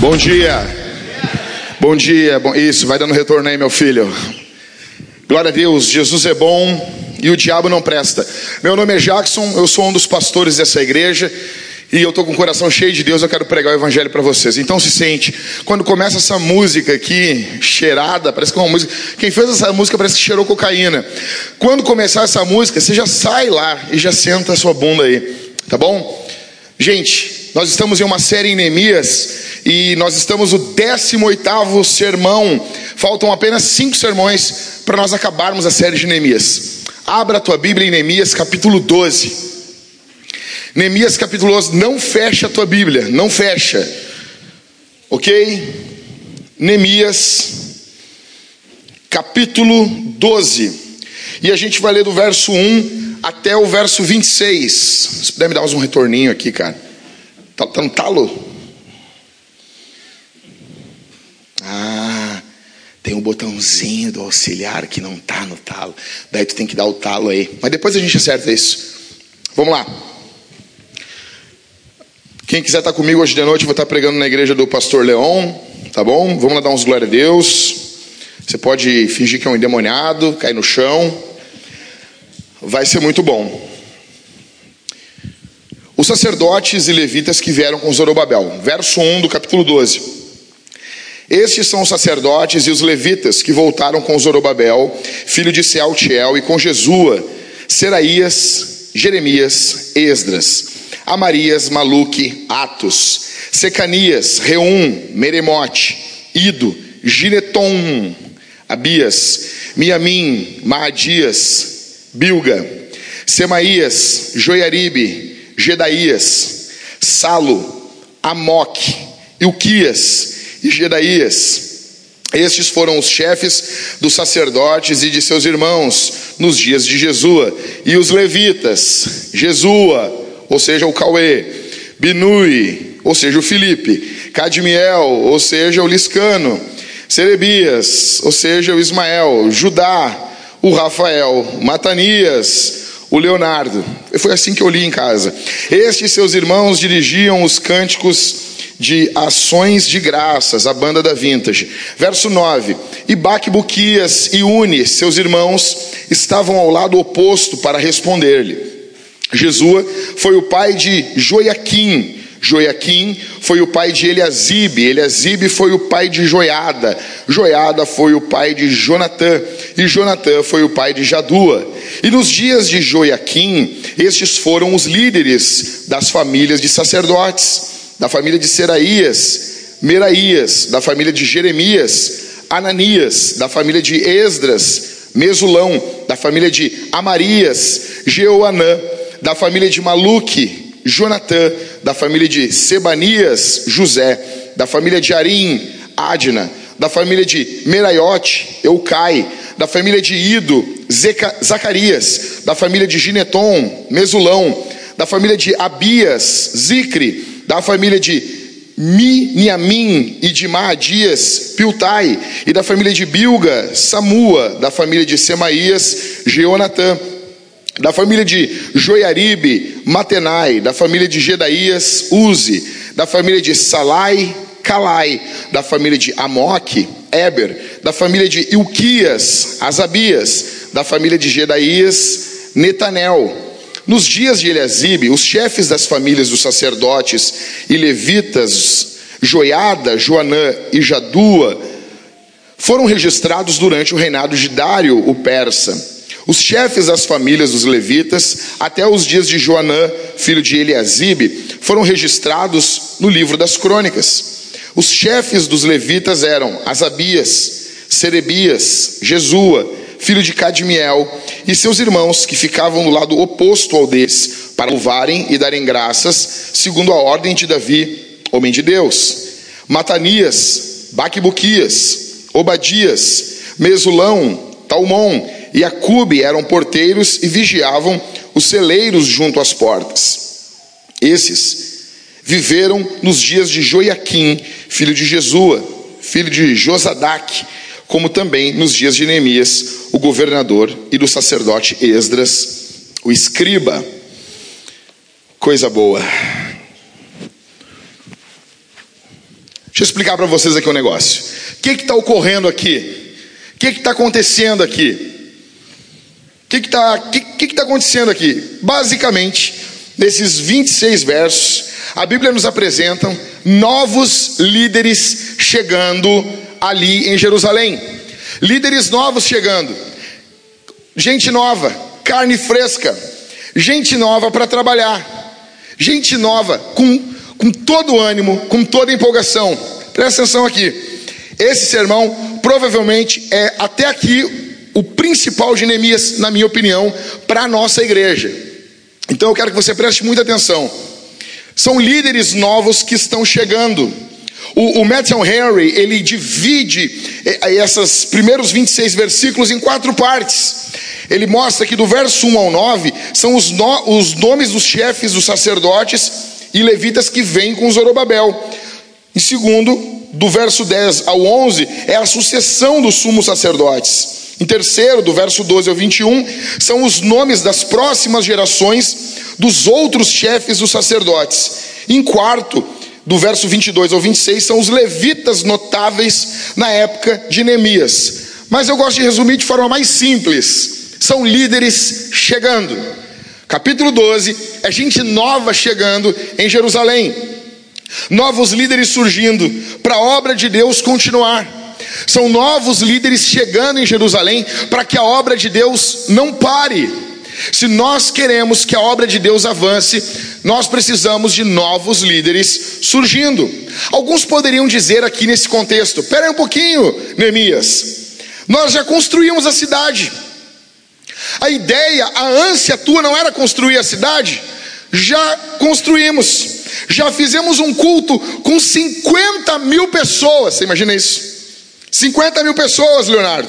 Bom dia. Bom dia. Bom, isso, vai dando retorno aí, meu filho. Glória a Deus, Jesus é bom e o diabo não presta. Meu nome é Jackson, eu sou um dos pastores dessa igreja e eu estou com o coração cheio de Deus, eu quero pregar o evangelho para vocês. Então se sente, quando começa essa música aqui, cheirada, parece que é uma música. Quem fez essa música parece que cheirou cocaína. Quando começar essa música, você já sai lá e já senta a sua bunda aí, tá bom? Gente, nós estamos em uma série em Neemias e nós estamos no 18 sermão. Faltam apenas cinco sermões para nós acabarmos a série de Neemias. Abra a tua Bíblia em Neemias capítulo 12. Neemias capítulo 12, não fecha a tua Bíblia, não fecha. Ok? Neemias capítulo 12. E a gente vai ler do verso 1 até o verso 26. Se puder me dar um retorninho aqui, cara. Tá, tá no talo? Ah, tem um botãozinho do auxiliar que não tá no talo. Daí tu tem que dar o talo aí. Mas depois a gente acerta isso. Vamos lá. Quem quiser estar comigo hoje de noite, eu vou estar pregando na igreja do pastor Leon, tá bom? Vamos lá dar uns glória a Deus. Você pode fingir que é um endemoniado, cair no chão. Vai ser muito bom. Os sacerdotes e levitas que vieram com Zorobabel. Verso 1 do capítulo 12. Estes são os sacerdotes e os levitas que voltaram com Zorobabel, filho de Sealtiel, e com Jesua, Seraías, Jeremias, Esdras, Amarias, Maluque, Atos, Secanias, Reum, Meremote, Ido, Gineton, Abias, Miamim, Maadias, Bilga, Semaías, Joiaribe, Gedaías, Salo, Amoque, Ilquias e Gedaías. Estes foram os chefes dos sacerdotes e de seus irmãos nos dias de Jesua, e os levitas, Jesua, ou seja, o Cauê, Binui, ou seja, o Filipe, Cadmiel, ou seja, o Liscano, Serebias, ou seja, o Ismael, Judá, o Rafael, Matanias, o Leonardo. Foi assim que eu li em casa. Estes seus irmãos dirigiam os cânticos de ações de graças, a banda da Vintage. Verso 9: E Baquebuquias e Uni, seus irmãos, estavam ao lado oposto para responder-lhe. Jesua foi o pai de Joiaquim, Joiaquim foi o pai de Eliasibe, Eliasibe foi o pai de Joiada, Joiada foi o pai de Jonatã, e Jonatã foi o pai de Jadua. E nos dias de Joiaquim, estes foram os líderes das famílias de sacerdotes, da família de Seraías, Meraías, da família de Jeremias, Ananias, da família de Esdras, Mesulão, da família de Amarias, Jeoanã, da família de Maluque, Jonatã, da família de Sebanias, José, da família de Arim, Adna, da família de Meraiote, Eucai, da família de Ido, Zeca, Zacarias, da família de Gineton, Mesulão, da família de Abias, Zicre, da família de Miniamim e de Maadias, Piltai, e da família de Bilga, Samua, da família de Semaías, Jeonatã, da família de Joiaribe, Matenai, da família de Gedaías, Uzi, da família de Salai, Calai, da família de Amoque, Eber, da família de Ilquias, Asabias, da família de Gedaías, Netanel. Nos dias de Eliasibe, os chefes das famílias dos sacerdotes e levitas, Joiada, Joanã e Jadua, foram registrados durante o reinado de Dário, o persa. Os chefes das famílias dos levitas, até os dias de Joanã, filho de Eliasibe, foram registrados no livro das crônicas. Os chefes dos levitas eram Asabias, Serebias, Jesua, filho de Cadmiel, e seus irmãos que ficavam no lado oposto ao deles, para louvarem e darem graças, segundo a ordem de Davi, homem de Deus. Matanias, Baquebuquias, Obadias, Mesulão, Talmon, e Acube eram porteiros e vigiavam os celeiros junto às portas. Esses viveram nos dias de Joiaquim, filho de Jesua, filho de Josadac, como também nos dias de Neemias, o governador, e do sacerdote Esdras, o escriba. Coisa boa. Deixa eu explicar para vocês aqui um negócio. O que está ocorrendo aqui? O que está acontecendo aqui? O que está que que que tá acontecendo aqui? Basicamente, nesses 26 versos, a Bíblia nos apresenta novos líderes chegando ali em Jerusalém. Líderes novos chegando. Gente nova, carne fresca. Gente nova para trabalhar. Gente nova, com, com todo o ânimo, com toda empolgação. Presta atenção aqui. Esse sermão provavelmente é até aqui o principal de Neemias, na minha opinião, para a nossa igreja. Então eu quero que você preste muita atenção. São líderes novos que estão chegando. O, o Matthew Henry, ele divide esses primeiros 26 versículos em quatro partes. Ele mostra que do verso 1 ao 9 são os, no, os nomes dos chefes dos sacerdotes e levitas que vêm com Zorobabel. Em segundo, do verso 10 ao 11, é a sucessão dos sumos sacerdotes. Em terceiro, do verso 12 ao 21, são os nomes das próximas gerações dos outros chefes dos sacerdotes. Em quarto, do verso 22 ao 26, são os levitas notáveis na época de Neemias. Mas eu gosto de resumir de forma mais simples: são líderes chegando. Capítulo 12 é gente nova chegando em Jerusalém, novos líderes surgindo para a obra de Deus continuar. São novos líderes chegando em Jerusalém para que a obra de Deus não pare. Se nós queremos que a obra de Deus avance, nós precisamos de novos líderes surgindo. Alguns poderiam dizer aqui nesse contexto: espera aí um pouquinho, Neemias, nós já construímos a cidade. A ideia, a ânsia tua não era construir a cidade? Já construímos, já fizemos um culto com 50 mil pessoas, você imagina isso? 50 mil pessoas, Leonardo.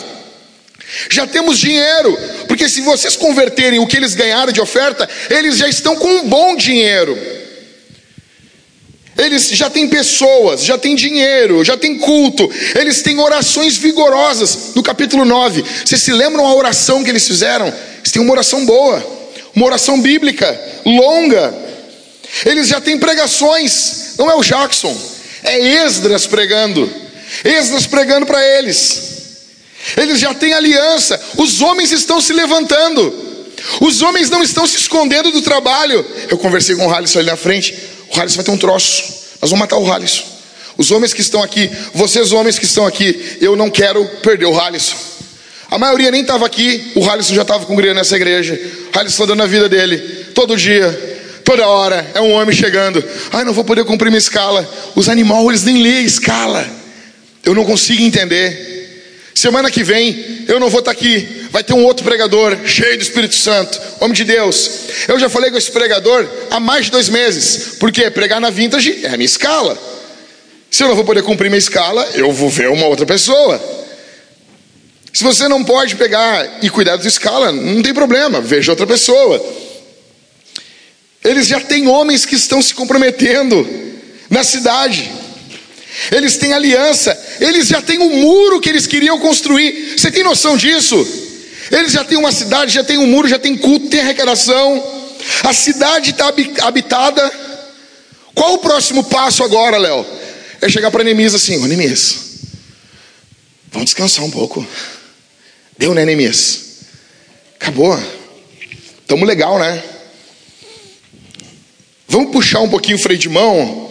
Já temos dinheiro, porque se vocês converterem o que eles ganharam de oferta, eles já estão com um bom dinheiro. Eles já têm pessoas, já têm dinheiro, já têm culto, eles têm orações vigorosas. No capítulo 9, vocês se lembram a oração que eles fizeram? Eles têm uma oração boa, uma oração bíblica, longa. Eles já têm pregações, não é o Jackson, é Esdras pregando. Esdras pregando para eles. Eles já têm aliança. Os homens estão se levantando. Os homens não estão se escondendo do trabalho. Eu conversei com o Halisson ali na frente. O Halisson vai ter um troço. Nós vamos matar o Halisson. Os homens que estão aqui, vocês homens que estão aqui, eu não quero perder o Halisson. A maioria nem estava aqui, o Halisson já estava congregando nessa igreja. Halisson dando a vida dele, todo dia, toda hora. É um homem chegando. Ai, não vou poder cumprir minha escala. Os animais, eles nem lêem a escala. Eu não consigo entender. Semana que vem eu não vou estar aqui. Vai ter um outro pregador cheio do Espírito Santo, homem de Deus. Eu já falei com esse pregador há mais de dois meses. Porque pregar na vintage é a minha escala. Se eu não vou poder cumprir minha escala, eu vou ver uma outra pessoa. Se você não pode pegar e cuidar da sua escala, não tem problema, veja outra pessoa. Eles já têm homens que estão se comprometendo na cidade. Eles têm aliança, eles já têm um muro que eles queriam construir. Você tem noção disso? Eles já têm uma cidade, já tem um muro, já tem culto, tem arrecadação. A cidade está habitada. Qual o próximo passo agora, Léo? É chegar para Neemias assim: Neemias, vamos descansar um pouco. Deu, né, Neemias? Acabou. Tamo legal, né? Vamos puxar um pouquinho o freio de mão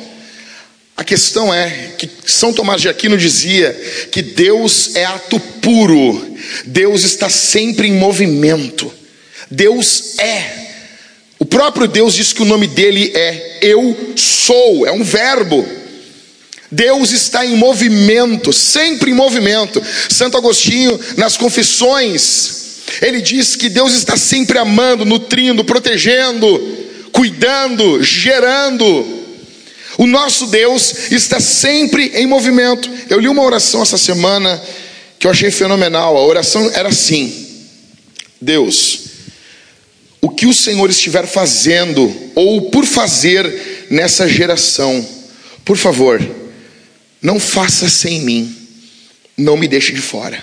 a questão é que São Tomás de Aquino dizia que Deus é ato puro, Deus está sempre em movimento, Deus é. O próprio Deus diz que o nome dele é Eu sou, é um verbo. Deus está em movimento, sempre em movimento. Santo Agostinho, nas Confissões, ele diz que Deus está sempre amando, nutrindo, protegendo, cuidando, gerando. O nosso Deus está sempre em movimento. Eu li uma oração essa semana que eu achei fenomenal. A oração era assim: Deus, o que o Senhor estiver fazendo ou por fazer nessa geração, por favor, não faça sem mim, não me deixe de fora.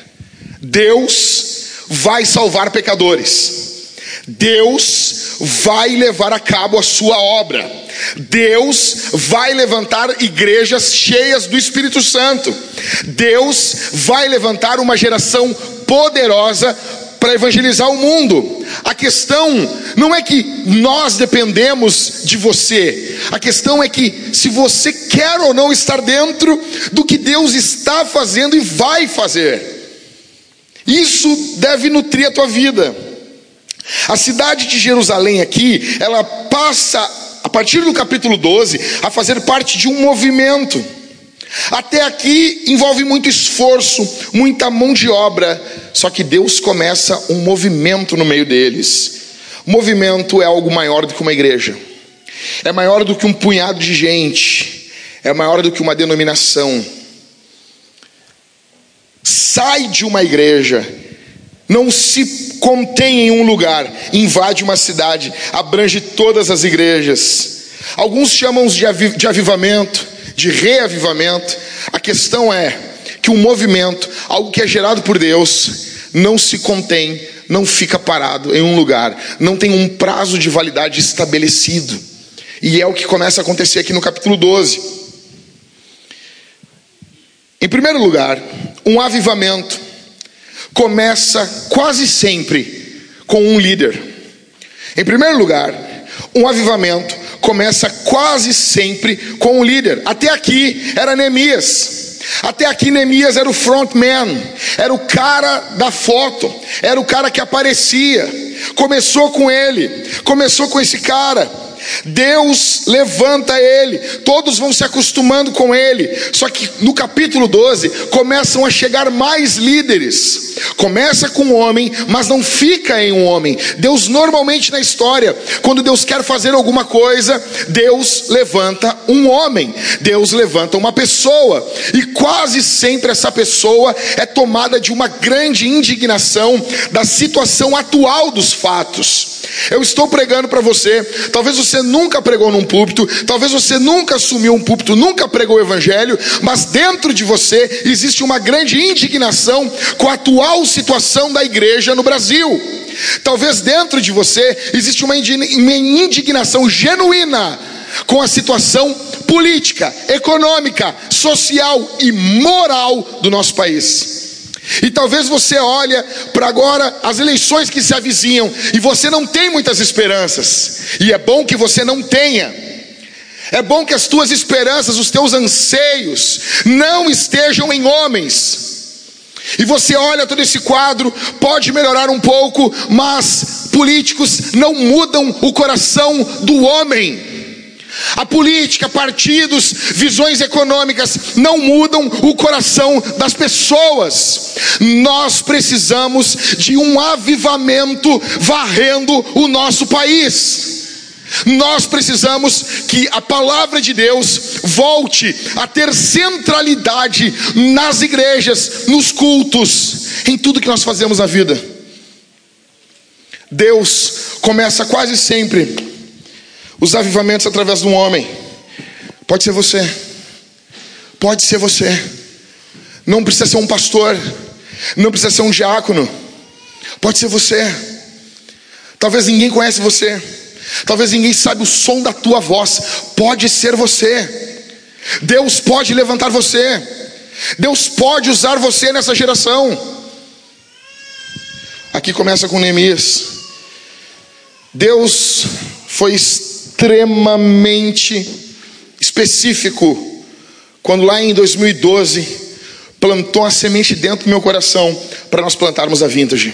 Deus vai salvar pecadores. Deus vai levar a cabo a sua obra. Deus vai levantar igrejas cheias do Espírito Santo. Deus vai levantar uma geração poderosa para evangelizar o mundo. A questão não é que nós dependemos de você, a questão é que se você quer ou não estar dentro do que Deus está fazendo e vai fazer. Isso deve nutrir a tua vida. A cidade de Jerusalém aqui, ela passa, a partir do capítulo 12, a fazer parte de um movimento. Até aqui envolve muito esforço, muita mão de obra, só que Deus começa um movimento no meio deles. O movimento é algo maior do que uma igreja, é maior do que um punhado de gente, é maior do que uma denominação. Sai de uma igreja, não se contém em um lugar, invade uma cidade, abrange todas as igrejas. Alguns chamam de, avivamento, de reavivamento. A questão é que um movimento, algo que é gerado por Deus, não se contém, não fica parado em um lugar, não tem um prazo de validade estabelecido. E é o que começa a acontecer aqui no capítulo 12. Em primeiro lugar, um avivamento começa quase sempre com um líder. Em primeiro lugar, um avivamento começa quase sempre com um líder. Até aqui era Neemias. Até aqui Neemias era o frontman, era o cara da foto, era o cara que aparecia. Começou com ele, começou com esse cara. Deus levanta ele, todos vão se acostumando com ele. Só que no capítulo 12 começam a chegar mais líderes. Começa com um homem, mas não fica em um homem. Deus normalmente na história, quando Deus quer fazer alguma coisa, Deus levanta um homem, Deus levanta uma pessoa, e quase sempre essa pessoa é tomada de uma grande indignação da situação atual dos fatos. Eu estou pregando para você, talvez você nunca pregou num púlpito, talvez você nunca assumiu um púlpito, nunca pregou o evangelho, mas dentro de você existe uma grande indignação com a atual situação da igreja no Brasil. Talvez dentro de você existe uma indignação genuína com a situação política, econômica, social e moral do nosso país. E talvez você olhe para agora as eleições que se avizinham e você não tem muitas esperanças. E é bom que você não tenha. É bom que as tuas esperanças, os teus anseios não estejam em homens. E você olha todo esse quadro, pode melhorar um pouco, mas políticos não mudam o coração do homem. A política, partidos, visões econômicas não mudam o coração das pessoas. Nós precisamos de um avivamento varrendo o nosso país. Nós precisamos que a palavra de Deus volte a ter centralidade nas igrejas, nos cultos, em tudo que nós fazemos na vida. Deus começa quase sempre os avivamentos através de um homem. Pode ser você. Pode ser você. Não precisa ser um pastor. Não precisa ser um diácono. Pode ser você. Talvez ninguém conhece você. Talvez ninguém sabe o som da tua voz. Pode ser você. Deus pode levantar você. Deus pode usar você nessa geração. Aqui começa com Neemias. Deus foi extremamente específico quando lá em 2012 plantou a semente dentro do meu coração para nós plantarmos a vintage.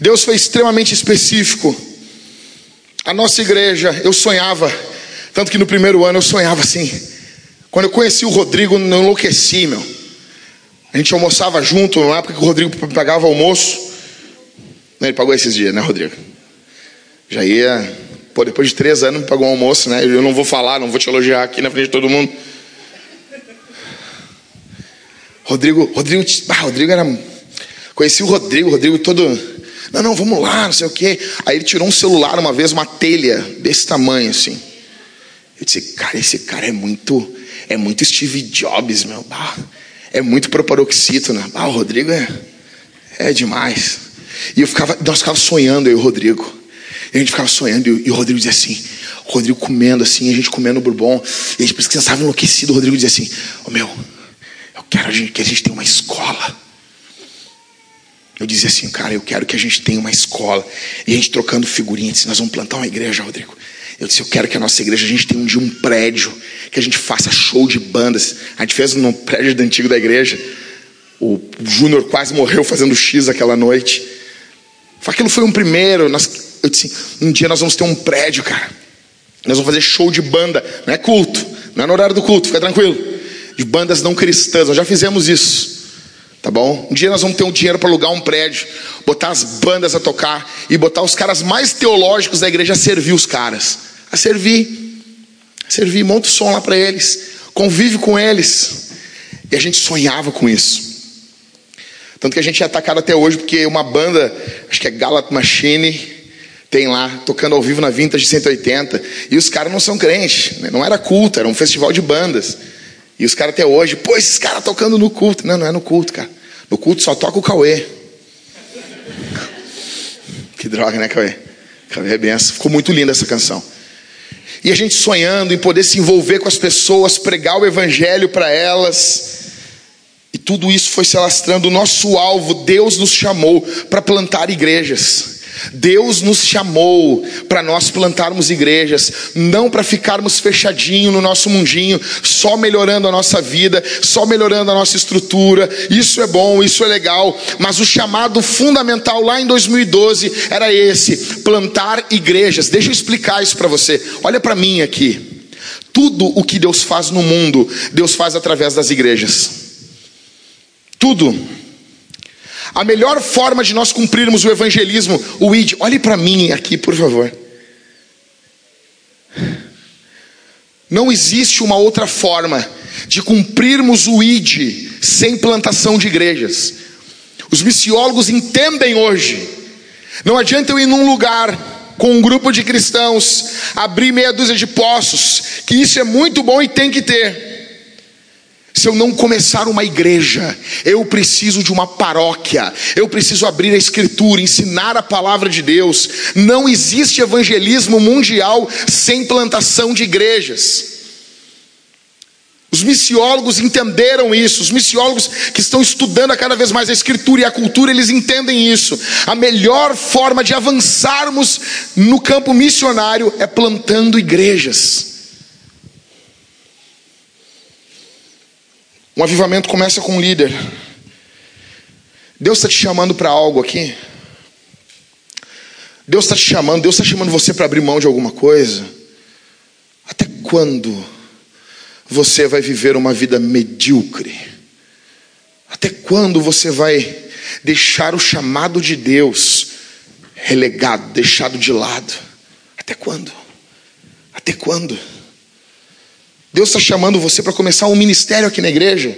Deus foi extremamente específico. A nossa igreja, eu sonhava, tanto que no primeiro ano eu sonhava assim. Quando eu conheci o Rodrigo, não enlouqueci, meu. A gente almoçava junto, na época que o Rodrigo pagava almoço. Ele pagou esses dias, né, Rodrigo? Já ia Pô, depois de três anos me pagou um almoço, né? Eu não vou falar, não vou te elogiar aqui na frente de todo mundo. Rodrigo, Rodrigo, ah, Rodrigo era. Conheci o Rodrigo, Rodrigo todo. Não, não, vamos lá, não sei o quê. Aí ele tirou um celular uma vez, uma telha desse tamanho, assim. Eu disse, cara, esse cara é muito. É muito Steve Jobs, meu. Ah, é muito proparoxítona. Ah, o Rodrigo é. É demais. E eu ficava, nós ficava sonhando, e o Rodrigo. E a gente ficava sonhando, e o Rodrigo dizia assim, o Rodrigo comendo assim, a gente comendo o bourbon, e a gente pensava enlouquecido, o Rodrigo dizia assim, oh, meu, eu quero que a gente tenha uma escola. Eu dizia assim, cara, eu quero que a gente tenha uma escola. E a gente trocando figurinhas, disse, nós vamos plantar uma igreja, Rodrigo. Eu disse, eu quero que a nossa igreja, a gente tenha um dia um prédio, que a gente faça show de bandas. A gente fez no prédio do antigo da igreja. O Júnior quase morreu fazendo X aquela noite. Aquilo foi um primeiro. Nós, eu disse, um dia nós vamos ter um prédio, cara. Nós vamos fazer show de banda. Não é culto, não é no horário do culto, fica tranquilo. De bandas não cristãs, nós já fizemos isso. Tá bom? Um dia nós vamos ter um dinheiro para alugar um prédio, botar as bandas a tocar e botar os caras mais teológicos da igreja a servir os caras. A servir. A servir, monta o som lá para eles. Convive com eles. E a gente sonhava com isso. Tanto que a gente é atacado até hoje, porque uma banda, acho que é Galat Machine, tem lá, tocando ao vivo na Vintage 180. E os caras não são crentes, né? não era culto, era um festival de bandas. E os caras até hoje, pô, esses caras tocando no culto. Não, não é no culto, cara. No culto só toca o Cauê. Que droga, né, Cauê? Cauê é benção. Ficou muito linda essa canção. E a gente sonhando em poder se envolver com as pessoas, pregar o evangelho para elas. E tudo isso foi se alastrando. O nosso alvo, Deus nos chamou para plantar igrejas. Deus nos chamou para nós plantarmos igrejas, não para ficarmos fechadinho no nosso mundinho, só melhorando a nossa vida, só melhorando a nossa estrutura. Isso é bom, isso é legal, mas o chamado fundamental lá em 2012 era esse: plantar igrejas. Deixa eu explicar isso para você. Olha para mim aqui. Tudo o que Deus faz no mundo, Deus faz através das igrejas. Tudo. A melhor forma de nós cumprirmos o evangelismo, o ID, olhe para mim aqui, por favor. Não existe uma outra forma de cumprirmos o ID sem plantação de igrejas. Os missiólogos entendem hoje. Não adianta eu ir num lugar com um grupo de cristãos, abrir meia dúzia de poços, que isso é muito bom e tem que ter. Se eu não começar uma igreja, eu preciso de uma paróquia, eu preciso abrir a Escritura, ensinar a palavra de Deus. Não existe evangelismo mundial sem plantação de igrejas. Os missiólogos entenderam isso, os missiólogos que estão estudando cada vez mais a escritura e a cultura, eles entendem isso. A melhor forma de avançarmos no campo missionário é plantando igrejas. Um avivamento começa com um líder. Deus está te chamando para algo aqui. Deus está te chamando, Deus está chamando você para abrir mão de alguma coisa. Até quando você vai viver uma vida medíocre? Até quando você vai deixar o chamado de Deus relegado, deixado de lado? Até quando? Até quando? Deus está chamando você para começar um ministério aqui na igreja.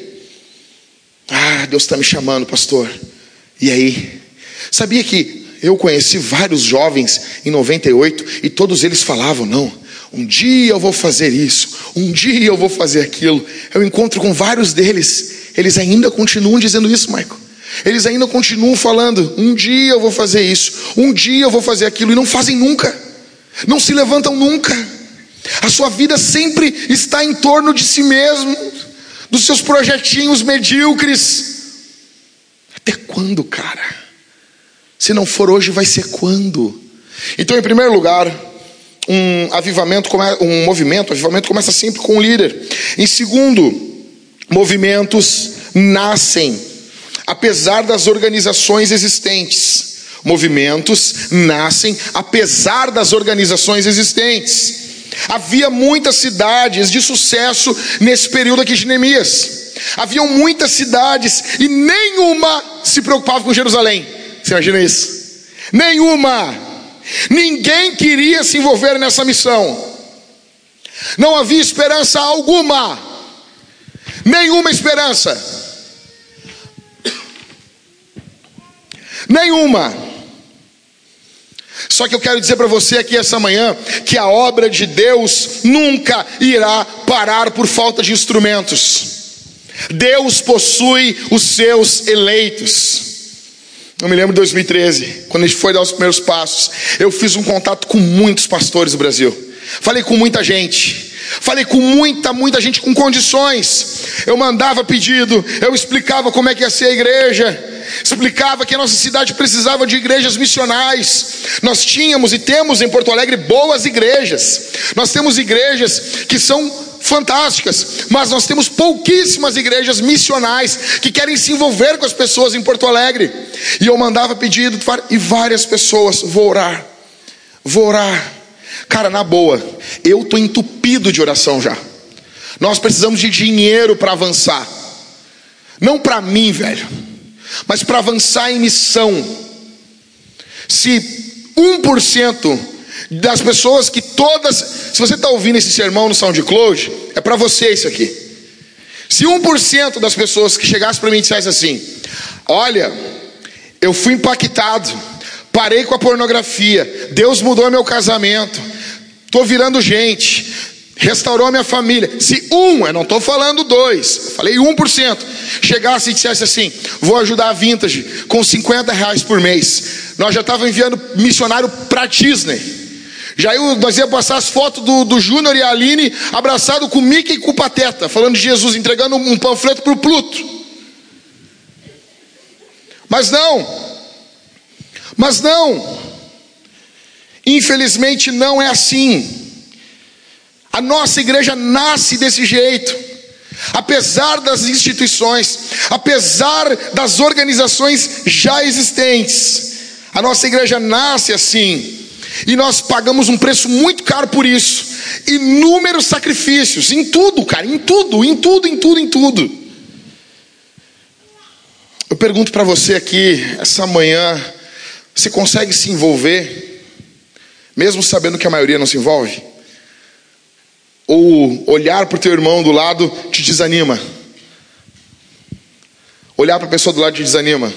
Ah, Deus está me chamando, pastor. E aí? Sabia que eu conheci vários jovens em 98 e todos eles falavam: não, um dia eu vou fazer isso, um dia eu vou fazer aquilo. Eu encontro com vários deles, eles ainda continuam dizendo isso, Michael. Eles ainda continuam falando: um dia eu vou fazer isso, um dia eu vou fazer aquilo, e não fazem nunca, não se levantam nunca. A sua vida sempre está em torno de si mesmo, dos seus projetinhos medíocres. Até quando, cara? Se não for hoje, vai ser quando? Então, em primeiro lugar, um avivamento, um movimento, avivamento começa sempre com um líder. Em segundo, movimentos nascem apesar das organizações existentes. Movimentos nascem apesar das organizações existentes. Havia muitas cidades de sucesso nesse período aqui de Neemias. Haviam muitas cidades e nenhuma se preocupava com Jerusalém. Você imagina isso? Nenhuma. Ninguém queria se envolver nessa missão. Não havia esperança alguma. Nenhuma esperança. Nenhuma. Só que eu quero dizer para você aqui essa manhã que a obra de Deus nunca irá parar por falta de instrumentos. Deus possui os seus eleitos. Eu me lembro de 2013, quando a gente foi dar os primeiros passos. Eu fiz um contato com muitos pastores do Brasil. Falei com muita gente. Falei com muita, muita gente com condições. Eu mandava pedido, eu explicava como é que ia ser a igreja, explicava que a nossa cidade precisava de igrejas missionais. Nós tínhamos e temos em Porto Alegre boas igrejas. Nós temos igrejas que são fantásticas, mas nós temos pouquíssimas igrejas missionais que querem se envolver com as pessoas em Porto Alegre. E eu mandava pedido e várias pessoas, vou orar, vou orar. Cara, na boa, eu tô entupido de oração já. Nós precisamos de dinheiro para avançar. Não para mim, velho, mas para avançar em missão. Se 1% das pessoas que todas, se você está ouvindo esse sermão no SoundCloud, é para você isso aqui. Se 1% das pessoas que chegassem para mim e dissessem assim: Olha, eu fui impactado, parei com a pornografia, Deus mudou meu casamento, estou virando gente, restaurou a minha família. Se um, eu não estou falando dois, falei 1%, chegasse e dissesse assim: Vou ajudar a Vintage com 50 reais por mês, nós já estávamos enviando missionário para Disney. Já eu, nós ia passar as fotos do, do Júnior e a Aline abraçado com o Mickey e com o Pateta, falando de Jesus, entregando um panfleto para o Pluto. Mas não, mas não, infelizmente não é assim. A nossa igreja nasce desse jeito, apesar das instituições, apesar das organizações já existentes, a nossa igreja nasce assim. E nós pagamos um preço muito caro por isso. Inúmeros sacrifícios, em tudo, cara, em tudo, em tudo, em tudo, em tudo. Eu pergunto para você aqui, essa manhã, você consegue se envolver, mesmo sabendo que a maioria não se envolve? Ou olhar para o teu irmão do lado te desanima? Olhar para a pessoa do lado te desanima?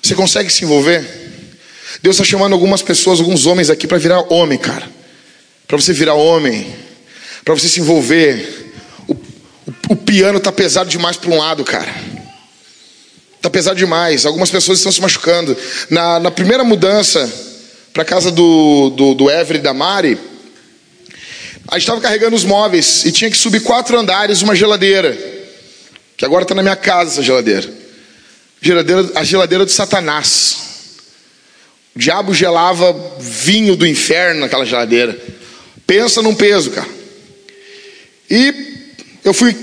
Você consegue se envolver? Deus está chamando algumas pessoas, alguns homens aqui para virar homem, cara. Para você virar homem, para você se envolver. O, o, o piano está pesado demais para um lado, cara. Está pesado demais. Algumas pessoas estão se machucando. Na, na primeira mudança para casa do, do, do Everett e da Mari, a gente estava carregando os móveis e tinha que subir quatro andares uma geladeira. Que agora está na minha casa essa geladeira. geladeira a geladeira do Satanás. O diabo gelava vinho do inferno naquela geladeira. Pensa num peso, cara. E eu fui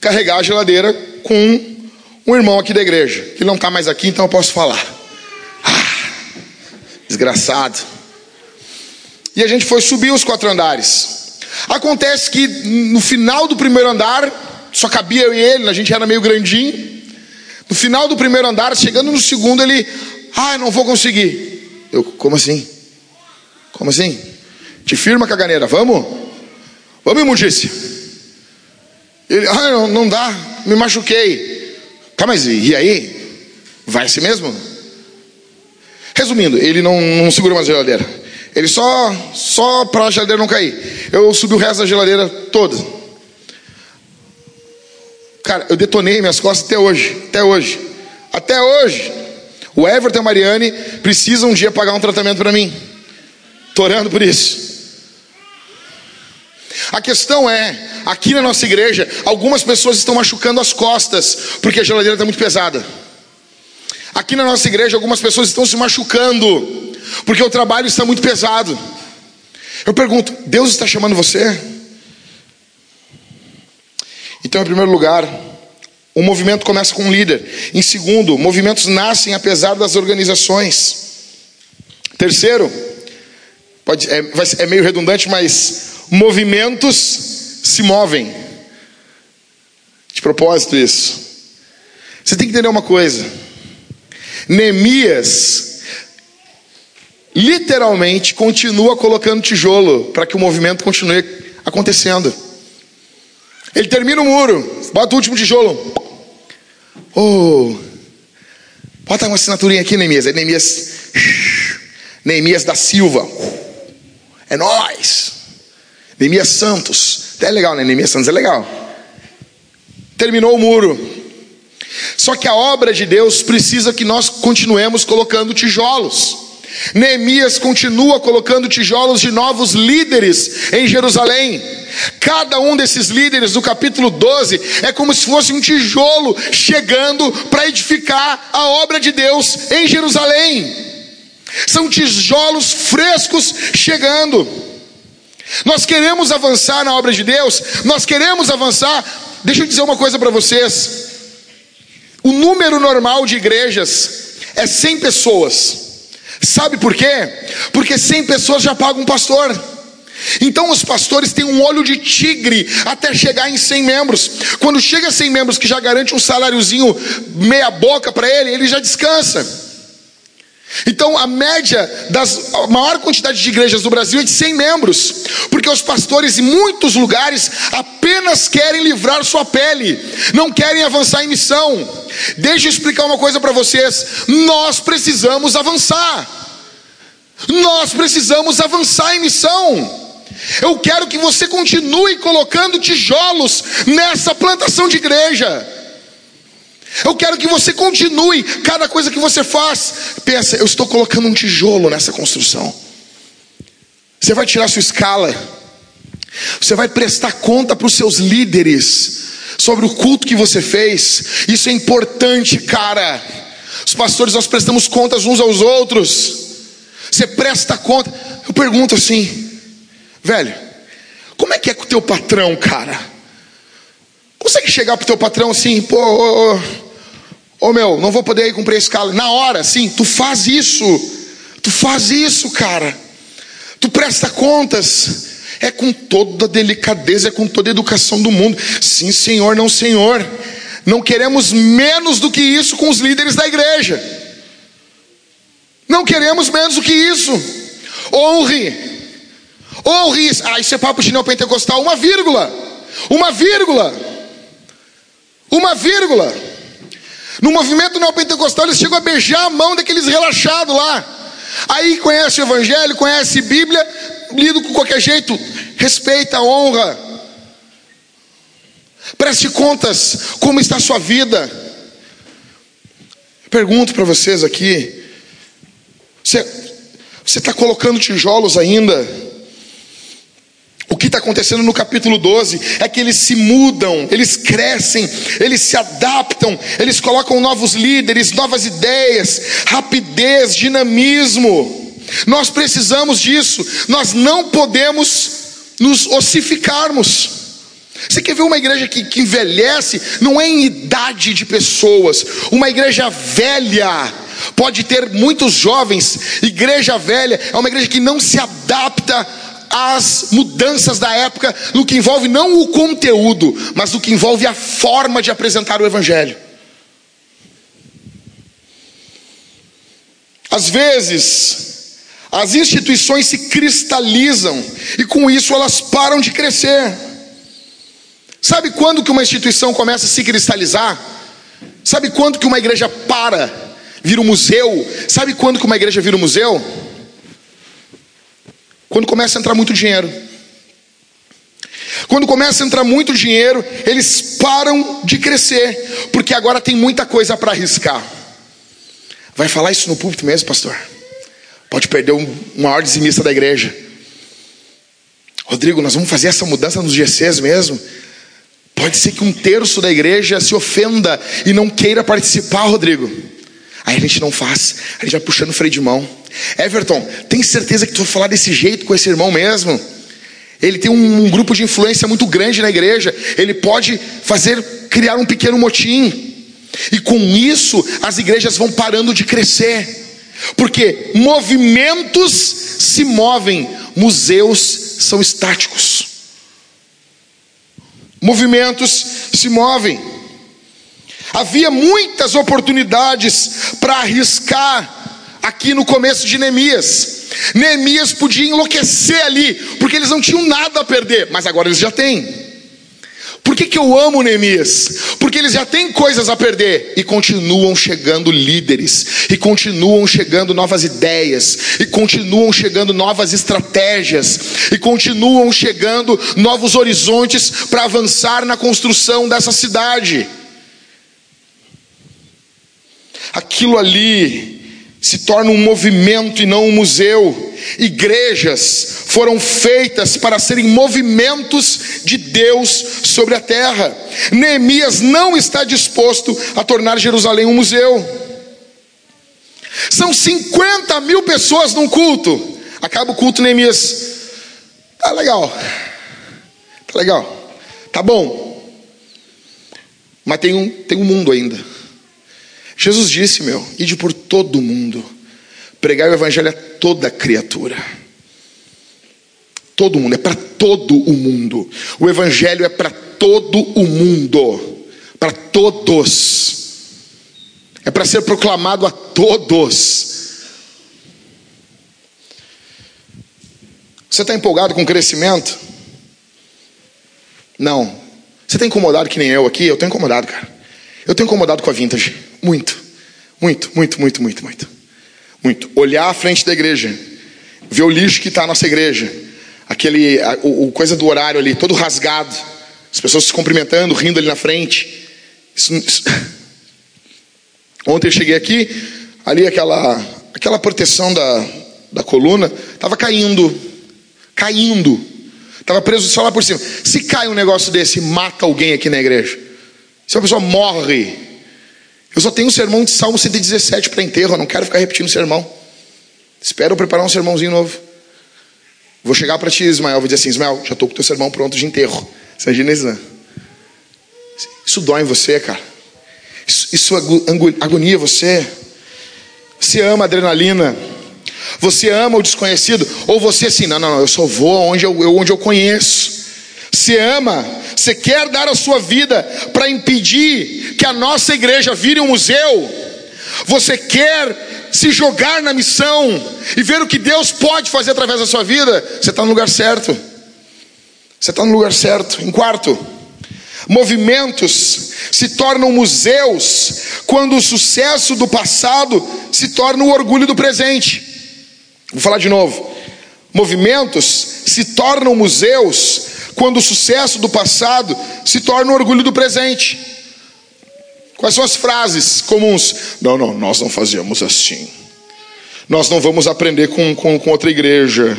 carregar a geladeira com um irmão aqui da igreja, que não está mais aqui, então eu posso falar. Desgraçado. E a gente foi subir os quatro andares. Acontece que no final do primeiro andar, só cabia eu e ele, a gente era meio grandinho. No final do primeiro andar, chegando no segundo, ele, ah, não vou conseguir. Eu, como assim? Como assim? Te firma, caganeira, vamos? Vamos, imundícia. Ele, ah, não, não dá, me machuquei. Tá, mas e aí? Vai assim mesmo? Resumindo, ele não, não segura mais a geladeira. Ele só, só para a geladeira não cair. Eu subi o resto da geladeira toda. Cara, eu detonei minhas costas até hoje. Até hoje. Até hoje. O Everton e a Mariane precisam um dia pagar um tratamento para mim. Estou orando por isso. A questão é, aqui na nossa igreja, algumas pessoas estão machucando as costas, porque a geladeira está muito pesada. Aqui na nossa igreja, algumas pessoas estão se machucando, porque o trabalho está muito pesado. Eu pergunto, Deus está chamando você? Então, em primeiro lugar, o movimento começa com um líder. Em segundo, movimentos nascem apesar das organizações. Terceiro, pode, é, é meio redundante, mas movimentos se movem. De propósito, isso. Você tem que entender uma coisa. Neemias literalmente continua colocando tijolo para que o movimento continue acontecendo. Ele termina o muro, bota o último tijolo, Oh, bota uma assinaturinha aqui, Neemias. É Neemias, Neemias da Silva. É nós. Neemias Santos. É legal, né? Neemias Santos é legal. Terminou o muro. Só que a obra de Deus precisa que nós continuemos colocando tijolos. Neemias continua colocando tijolos de novos líderes em Jerusalém. Cada um desses líderes do capítulo 12 é como se fosse um tijolo chegando para edificar a obra de Deus em Jerusalém. São tijolos frescos chegando. Nós queremos avançar na obra de Deus, nós queremos avançar. Deixa eu dizer uma coisa para vocês. O número normal de igrejas é 100 pessoas. Sabe por quê? Porque 100 pessoas já pagam um pastor. Então os pastores têm um olho de tigre até chegar em 100 membros. Quando chega a 100 membros que já garante um saláriozinho meia boca para ele, ele já descansa. Então a média das maior quantidade de igrejas do Brasil é de 100 membros, porque os pastores em muitos lugares apenas querem livrar sua pele, não querem avançar em missão. Deixa eu explicar uma coisa para vocês: nós precisamos avançar. Nós precisamos avançar em missão. Eu quero que você continue colocando tijolos nessa plantação de igreja. Eu quero que você continue, cada coisa que você faz, pensa, eu estou colocando um tijolo nessa construção. Você vai tirar sua escala, você vai prestar conta para os seus líderes sobre o culto que você fez. Isso é importante, cara. Os pastores nós prestamos contas uns aos outros. Você presta conta. Eu pergunto assim, velho, como é que é com o teu patrão, cara? Consegue chegar pro teu patrão assim, pô, ô, ô, ô meu, não vou poder ir cumprir a escala. Na hora, sim, tu faz isso. Tu faz isso, cara. Tu presta contas. É com toda a delicadeza, é com toda a educação do mundo. Sim, senhor, não, senhor. Não queremos menos do que isso com os líderes da igreja. Não queremos menos do que isso. Honre. Honre. Ah, isso é papo de neopentecostal. Uma vírgula. Uma vírgula. Uma vírgula. No movimento neopentecostal, eles chegam a beijar a mão daqueles relaxados lá. Aí conhece o Evangelho, conhece Bíblia, lido com qualquer jeito, respeita, honra. Preste contas, como está a sua vida. Pergunto para vocês aqui: você está colocando tijolos ainda? O que está acontecendo no capítulo 12 é que eles se mudam, eles crescem, eles se adaptam, eles colocam novos líderes, novas ideias, rapidez, dinamismo. Nós precisamos disso, nós não podemos nos ossificarmos. Você quer ver uma igreja que, que envelhece? Não é em idade de pessoas, uma igreja velha pode ter muitos jovens. Igreja velha é uma igreja que não se adapta as mudanças da época no que envolve não o conteúdo, mas no que envolve a forma de apresentar o Evangelho. Às vezes, as instituições se cristalizam e com isso elas param de crescer. Sabe quando que uma instituição começa a se cristalizar? Sabe quando que uma igreja para, vira um museu? Sabe quando que uma igreja vira um museu? Quando começa a entrar muito dinheiro. Quando começa a entrar muito dinheiro, eles param de crescer, porque agora tem muita coisa para arriscar. Vai falar isso no púlpito mesmo, pastor? Pode perder um maior dizimista da igreja. Rodrigo, nós vamos fazer essa mudança nos GCs mesmo? Pode ser que um terço da igreja se ofenda e não queira participar, Rodrigo. Aí a gente não faz, a gente vai puxando o freio de mão. Everton, tem certeza que tu vai falar desse jeito com esse irmão mesmo? Ele tem um, um grupo de influência muito grande na igreja. Ele pode fazer, criar um pequeno motim. E com isso, as igrejas vão parando de crescer. Porque movimentos se movem, museus são estáticos. Movimentos se movem. Havia muitas oportunidades para arriscar aqui no começo de Neemias. Neemias podia enlouquecer ali, porque eles não tinham nada a perder, mas agora eles já têm. Por que, que eu amo Neemias? Porque eles já têm coisas a perder e continuam chegando líderes, e continuam chegando novas ideias, e continuam chegando novas estratégias, e continuam chegando novos horizontes para avançar na construção dessa cidade. Aquilo ali se torna um movimento e não um museu. Igrejas foram feitas para serem movimentos de Deus sobre a terra. Neemias não está disposto a tornar Jerusalém um museu. São 50 mil pessoas num culto. Acaba o culto, Neemias. Tá legal. Tá legal. Tá bom. Mas tem um, tem um mundo ainda. Jesus disse, meu, ide por todo o mundo, pregar o evangelho a toda criatura. Todo mundo, é para todo o mundo. O evangelho é para todo o mundo, para todos. É para ser proclamado a todos. Você está empolgado com o crescimento? Não. Você está incomodado que nem eu aqui? Eu estou incomodado, cara. Eu estou incomodado com a vintage. Muito. Muito, muito, muito, muito, muito. Muito. Olhar à frente da igreja. Ver o lixo que está na nossa igreja. Aquele, a, o, o, coisa do horário ali, todo rasgado. As pessoas se cumprimentando, rindo ali na frente. Isso, isso. Ontem eu cheguei aqui, ali aquela, aquela proteção da, da coluna estava caindo. Caindo. Estava preso só lá por cima. Se cai um negócio desse, mata alguém aqui na igreja. Se uma pessoa morre, eu só tenho um sermão de Salmo 117 para enterro, eu não quero ficar repetindo o sermão. Espero preparar um sermãozinho novo. Vou chegar para ti, Ismael, vou dizer assim: Ismael, já estou com o teu sermão pronto de enterro. Você imagina isso? Né? Isso dói em você, cara. Isso, isso agonia você. Você ama adrenalina. Você ama o desconhecido. Ou você assim, não, não, não eu só vou onde eu, onde eu conheço. Você ama, você quer dar a sua vida para impedir que a nossa igreja vire um museu. Você quer se jogar na missão e ver o que Deus pode fazer através da sua vida. Você está no lugar certo. Você está no lugar certo. Em quarto, movimentos se tornam museus quando o sucesso do passado se torna o orgulho do presente. Vou falar de novo. Movimentos se tornam museus quando o sucesso do passado se torna o orgulho do presente. Quais são as frases comuns? Não, não, nós não fazíamos assim. Nós não vamos aprender com, com, com outra igreja.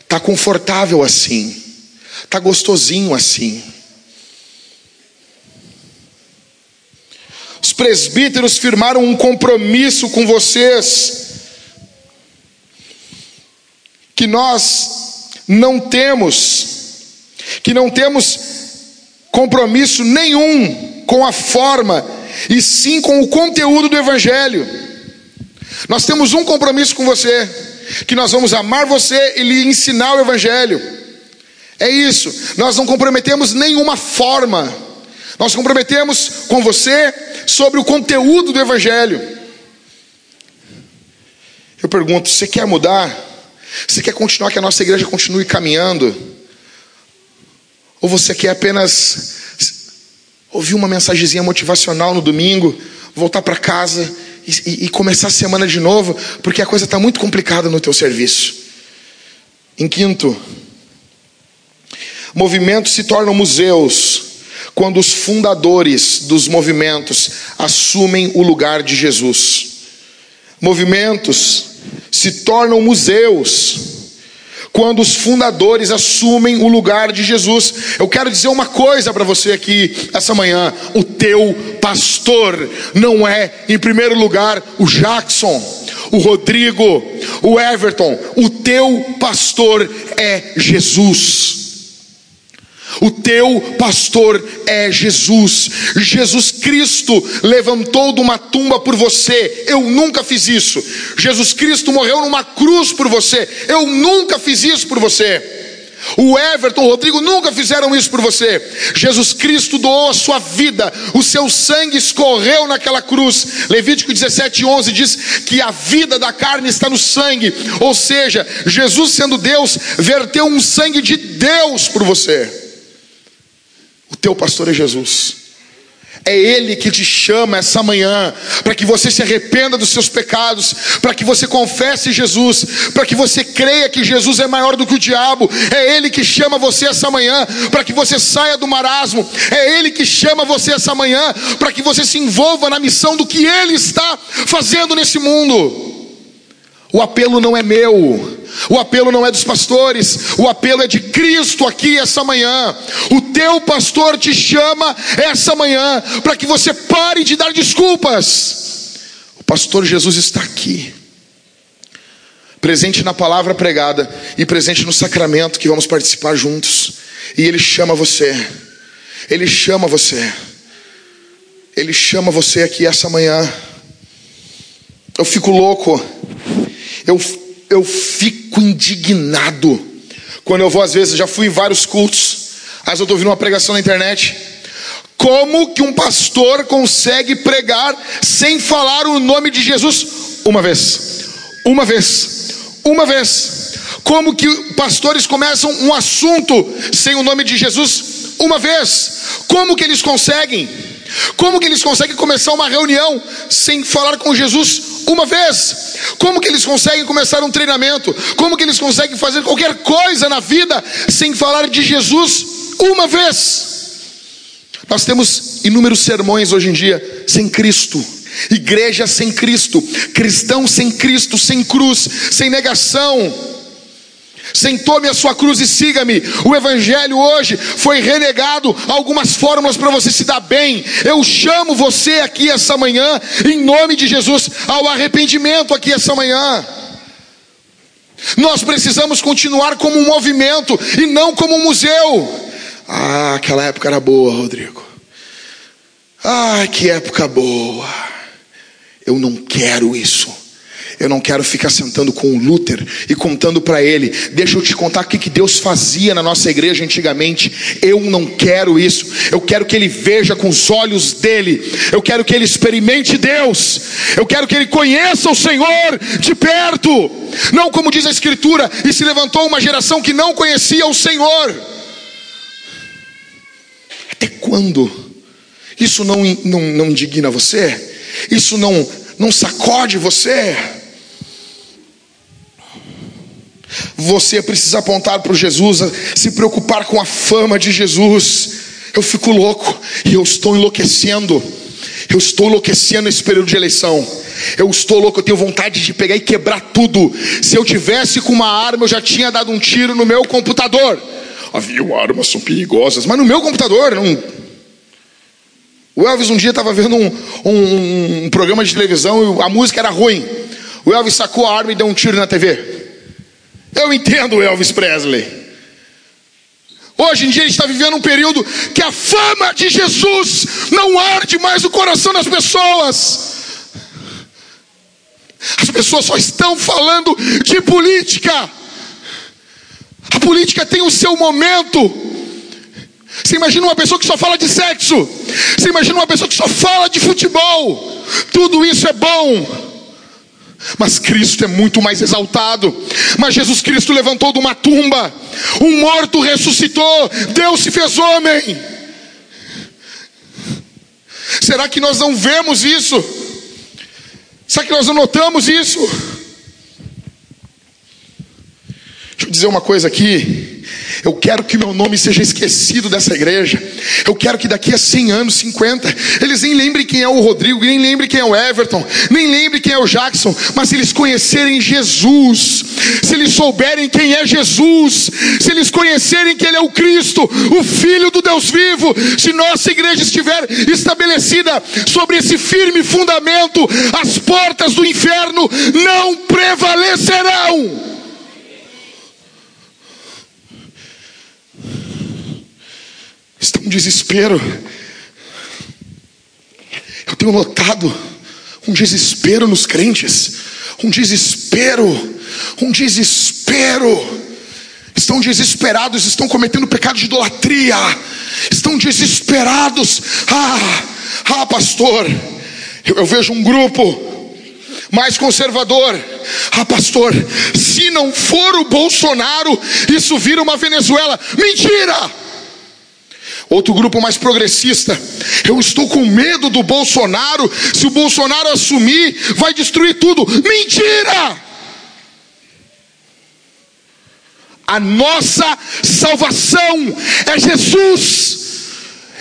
Está confortável assim. Está gostosinho assim. Os presbíteros firmaram um compromisso com vocês. Que nós não temos que não temos compromisso nenhum com a forma, e sim com o conteúdo do Evangelho. Nós temos um compromisso com você, que nós vamos amar você e lhe ensinar o Evangelho. É isso, nós não comprometemos nenhuma forma, nós comprometemos com você sobre o conteúdo do Evangelho. Eu pergunto: você quer mudar? Você quer continuar que a nossa igreja continue caminhando? Ou você quer apenas ouvir uma mensagenzinha motivacional no domingo, voltar para casa e, e, começar a semana de novo, porque a coisa está muito complicada no teu serviço. Em quinto, movimentos se tornam museus quando os fundadores dos movimentos assumem o lugar de Jesus. Movimentos se tornam museus quando os fundadores assumem o lugar de Jesus. Eu quero dizer uma coisa para você aqui essa manhã: o teu pastor não é, em primeiro lugar, o Jackson, o Rodrigo, o Everton, o teu pastor é Jesus. O teu pastor é Jesus. Jesus Cristo levantou de uma tumba por você. Eu nunca fiz isso. Jesus Cristo morreu numa cruz por você. Eu nunca fiz isso por você. O Everton, o Rodrigo nunca fizeram isso por você. Jesus Cristo doou a sua vida, o seu sangue escorreu naquela cruz. Levítico 17:11 diz que a vida da carne está no sangue, ou seja, Jesus sendo Deus, verteu um sangue de Deus por você. Teu pastor é Jesus. É Ele que te chama essa manhã, para que você se arrependa dos seus pecados, para que você confesse Jesus, para que você creia que Jesus é maior do que o diabo. É Ele que chama você essa manhã, para que você saia do marasmo. É Ele que chama você essa manhã, para que você se envolva na missão do que Ele está fazendo nesse mundo. O apelo não é meu, o apelo não é dos pastores, o apelo é de Cristo aqui essa manhã. O teu pastor te chama essa manhã para que você pare de dar desculpas. O pastor Jesus está aqui, presente na palavra pregada e presente no sacramento que vamos participar juntos. E ele chama você, ele chama você, ele chama você aqui essa manhã. Eu fico louco, eu eu fico indignado. Quando eu vou, às vezes, já fui em vários cultos, vezes eu estou ouvindo uma pregação na internet. Como que um pastor consegue pregar sem falar o nome de Jesus uma vez? Uma vez, uma vez. Como que pastores começam um assunto sem o nome de Jesus uma vez? Como que eles conseguem? Como que eles conseguem começar uma reunião sem falar com Jesus uma vez? Como que eles conseguem começar um treinamento? Como que eles conseguem fazer qualquer coisa na vida sem falar de Jesus uma vez? Nós temos inúmeros sermões hoje em dia sem Cristo. Igreja sem Cristo, cristão sem Cristo, sem cruz, sem negação. Sem tome a sua cruz e siga-me. O Evangelho hoje foi renegado algumas fórmulas para você se dar bem. Eu chamo você aqui essa manhã, em nome de Jesus, ao arrependimento aqui essa manhã. Nós precisamos continuar como um movimento e não como um museu. Ah, aquela época era boa, Rodrigo. Ah, que época boa. Eu não quero isso. Eu não quero ficar sentando com o Luther e contando para ele. Deixa eu te contar o que, Deus fazia na nossa igreja antigamente. Eu não quero isso. Eu quero que ele veja com os olhos dele. Eu quero que ele experimente Deus. Eu quero que ele conheça o Senhor de perto. Não como diz a Escritura, e se levantou uma geração que não conhecia o Senhor. Até quando? Isso não, não, não indigna você? Isso não, não sacode você? Você precisa apontar para Jesus, se preocupar com a fama de Jesus. Eu fico louco e eu estou enlouquecendo. Eu estou enlouquecendo nesse período de eleição. Eu estou louco, eu tenho vontade de pegar e quebrar tudo. Se eu tivesse com uma arma, eu já tinha dado um tiro no meu computador. Havia armas são perigosas, mas no meu computador não. O Elvis um dia estava vendo um, um, um programa de televisão e a música era ruim. O Elvis sacou a arma e deu um tiro na TV. Eu entendo Elvis Presley. Hoje em dia a gente está vivendo um período que a fama de Jesus não arde mais no coração das pessoas. As pessoas só estão falando de política. A política tem o seu momento. Você imagina uma pessoa que só fala de sexo. Você imagina uma pessoa que só fala de futebol. Tudo isso é bom. Mas Cristo é muito mais exaltado. Mas Jesus Cristo levantou de uma tumba, um morto ressuscitou, Deus se fez homem. Será que nós não vemos isso? Será que nós não notamos isso? Deixa eu dizer uma coisa aqui. Eu quero que meu nome seja esquecido dessa igreja. Eu quero que daqui a 100 anos, 50, eles nem lembrem quem é o Rodrigo, nem lembrem quem é o Everton, nem lembrem quem é o Jackson, mas se eles conhecerem Jesus, se eles souberem quem é Jesus, se eles conhecerem que Ele é o Cristo, o Filho do Deus vivo, se nossa igreja estiver estabelecida sobre esse firme fundamento, as portas do inferno não prevalecerão. está um desespero. Eu tenho notado um desespero nos crentes, um desespero, um desespero. Estão desesperados, estão cometendo pecado de idolatria, estão desesperados. Ah, ah, pastor, eu, eu vejo um grupo mais conservador. Ah, pastor, se não for o Bolsonaro, isso vira uma Venezuela. Mentira! Outro grupo mais progressista. Eu estou com medo do Bolsonaro. Se o Bolsonaro assumir, vai destruir tudo. Mentira! A nossa salvação é Jesus.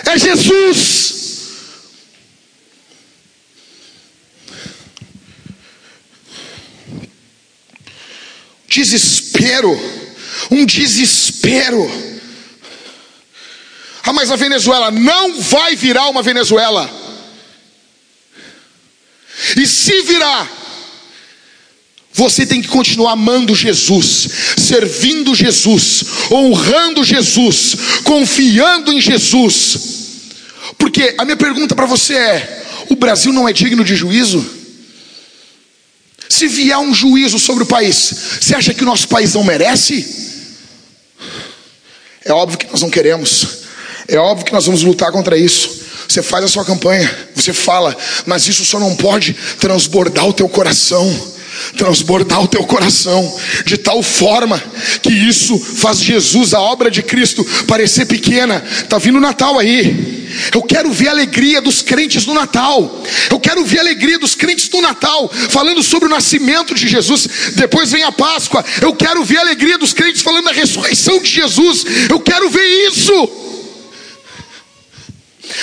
É Jesus. Desespero. Um desespero ah, mas a Venezuela não vai virar uma Venezuela. E se virar, você tem que continuar amando Jesus, servindo Jesus, honrando Jesus, confiando em Jesus. Porque a minha pergunta para você é: o Brasil não é digno de juízo? Se vier um juízo sobre o país, você acha que o nosso país não merece? É óbvio que nós não queremos. É óbvio que nós vamos lutar contra isso. Você faz a sua campanha, você fala, mas isso só não pode transbordar o teu coração transbordar o teu coração de tal forma que isso faz Jesus, a obra de Cristo, parecer pequena. Tá vindo o Natal aí. Eu quero ver a alegria dos crentes no Natal. Eu quero ver a alegria dos crentes no Natal, falando sobre o nascimento de Jesus. Depois vem a Páscoa. Eu quero ver a alegria dos crentes falando da ressurreição de Jesus. Eu quero ver isso.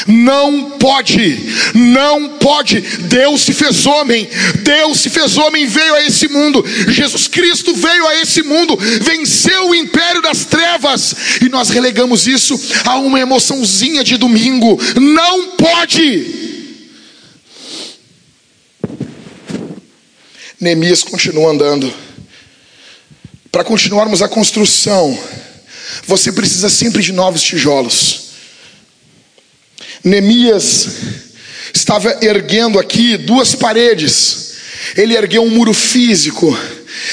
Não pode, não pode. Deus se fez homem, Deus se fez homem, veio a esse mundo. Jesus Cristo veio a esse mundo, venceu o império das trevas, e nós relegamos isso a uma emoçãozinha de domingo. Não pode. Neemias continua andando. Para continuarmos a construção, você precisa sempre de novos tijolos. Neemias estava erguendo aqui duas paredes. Ele ergueu um muro físico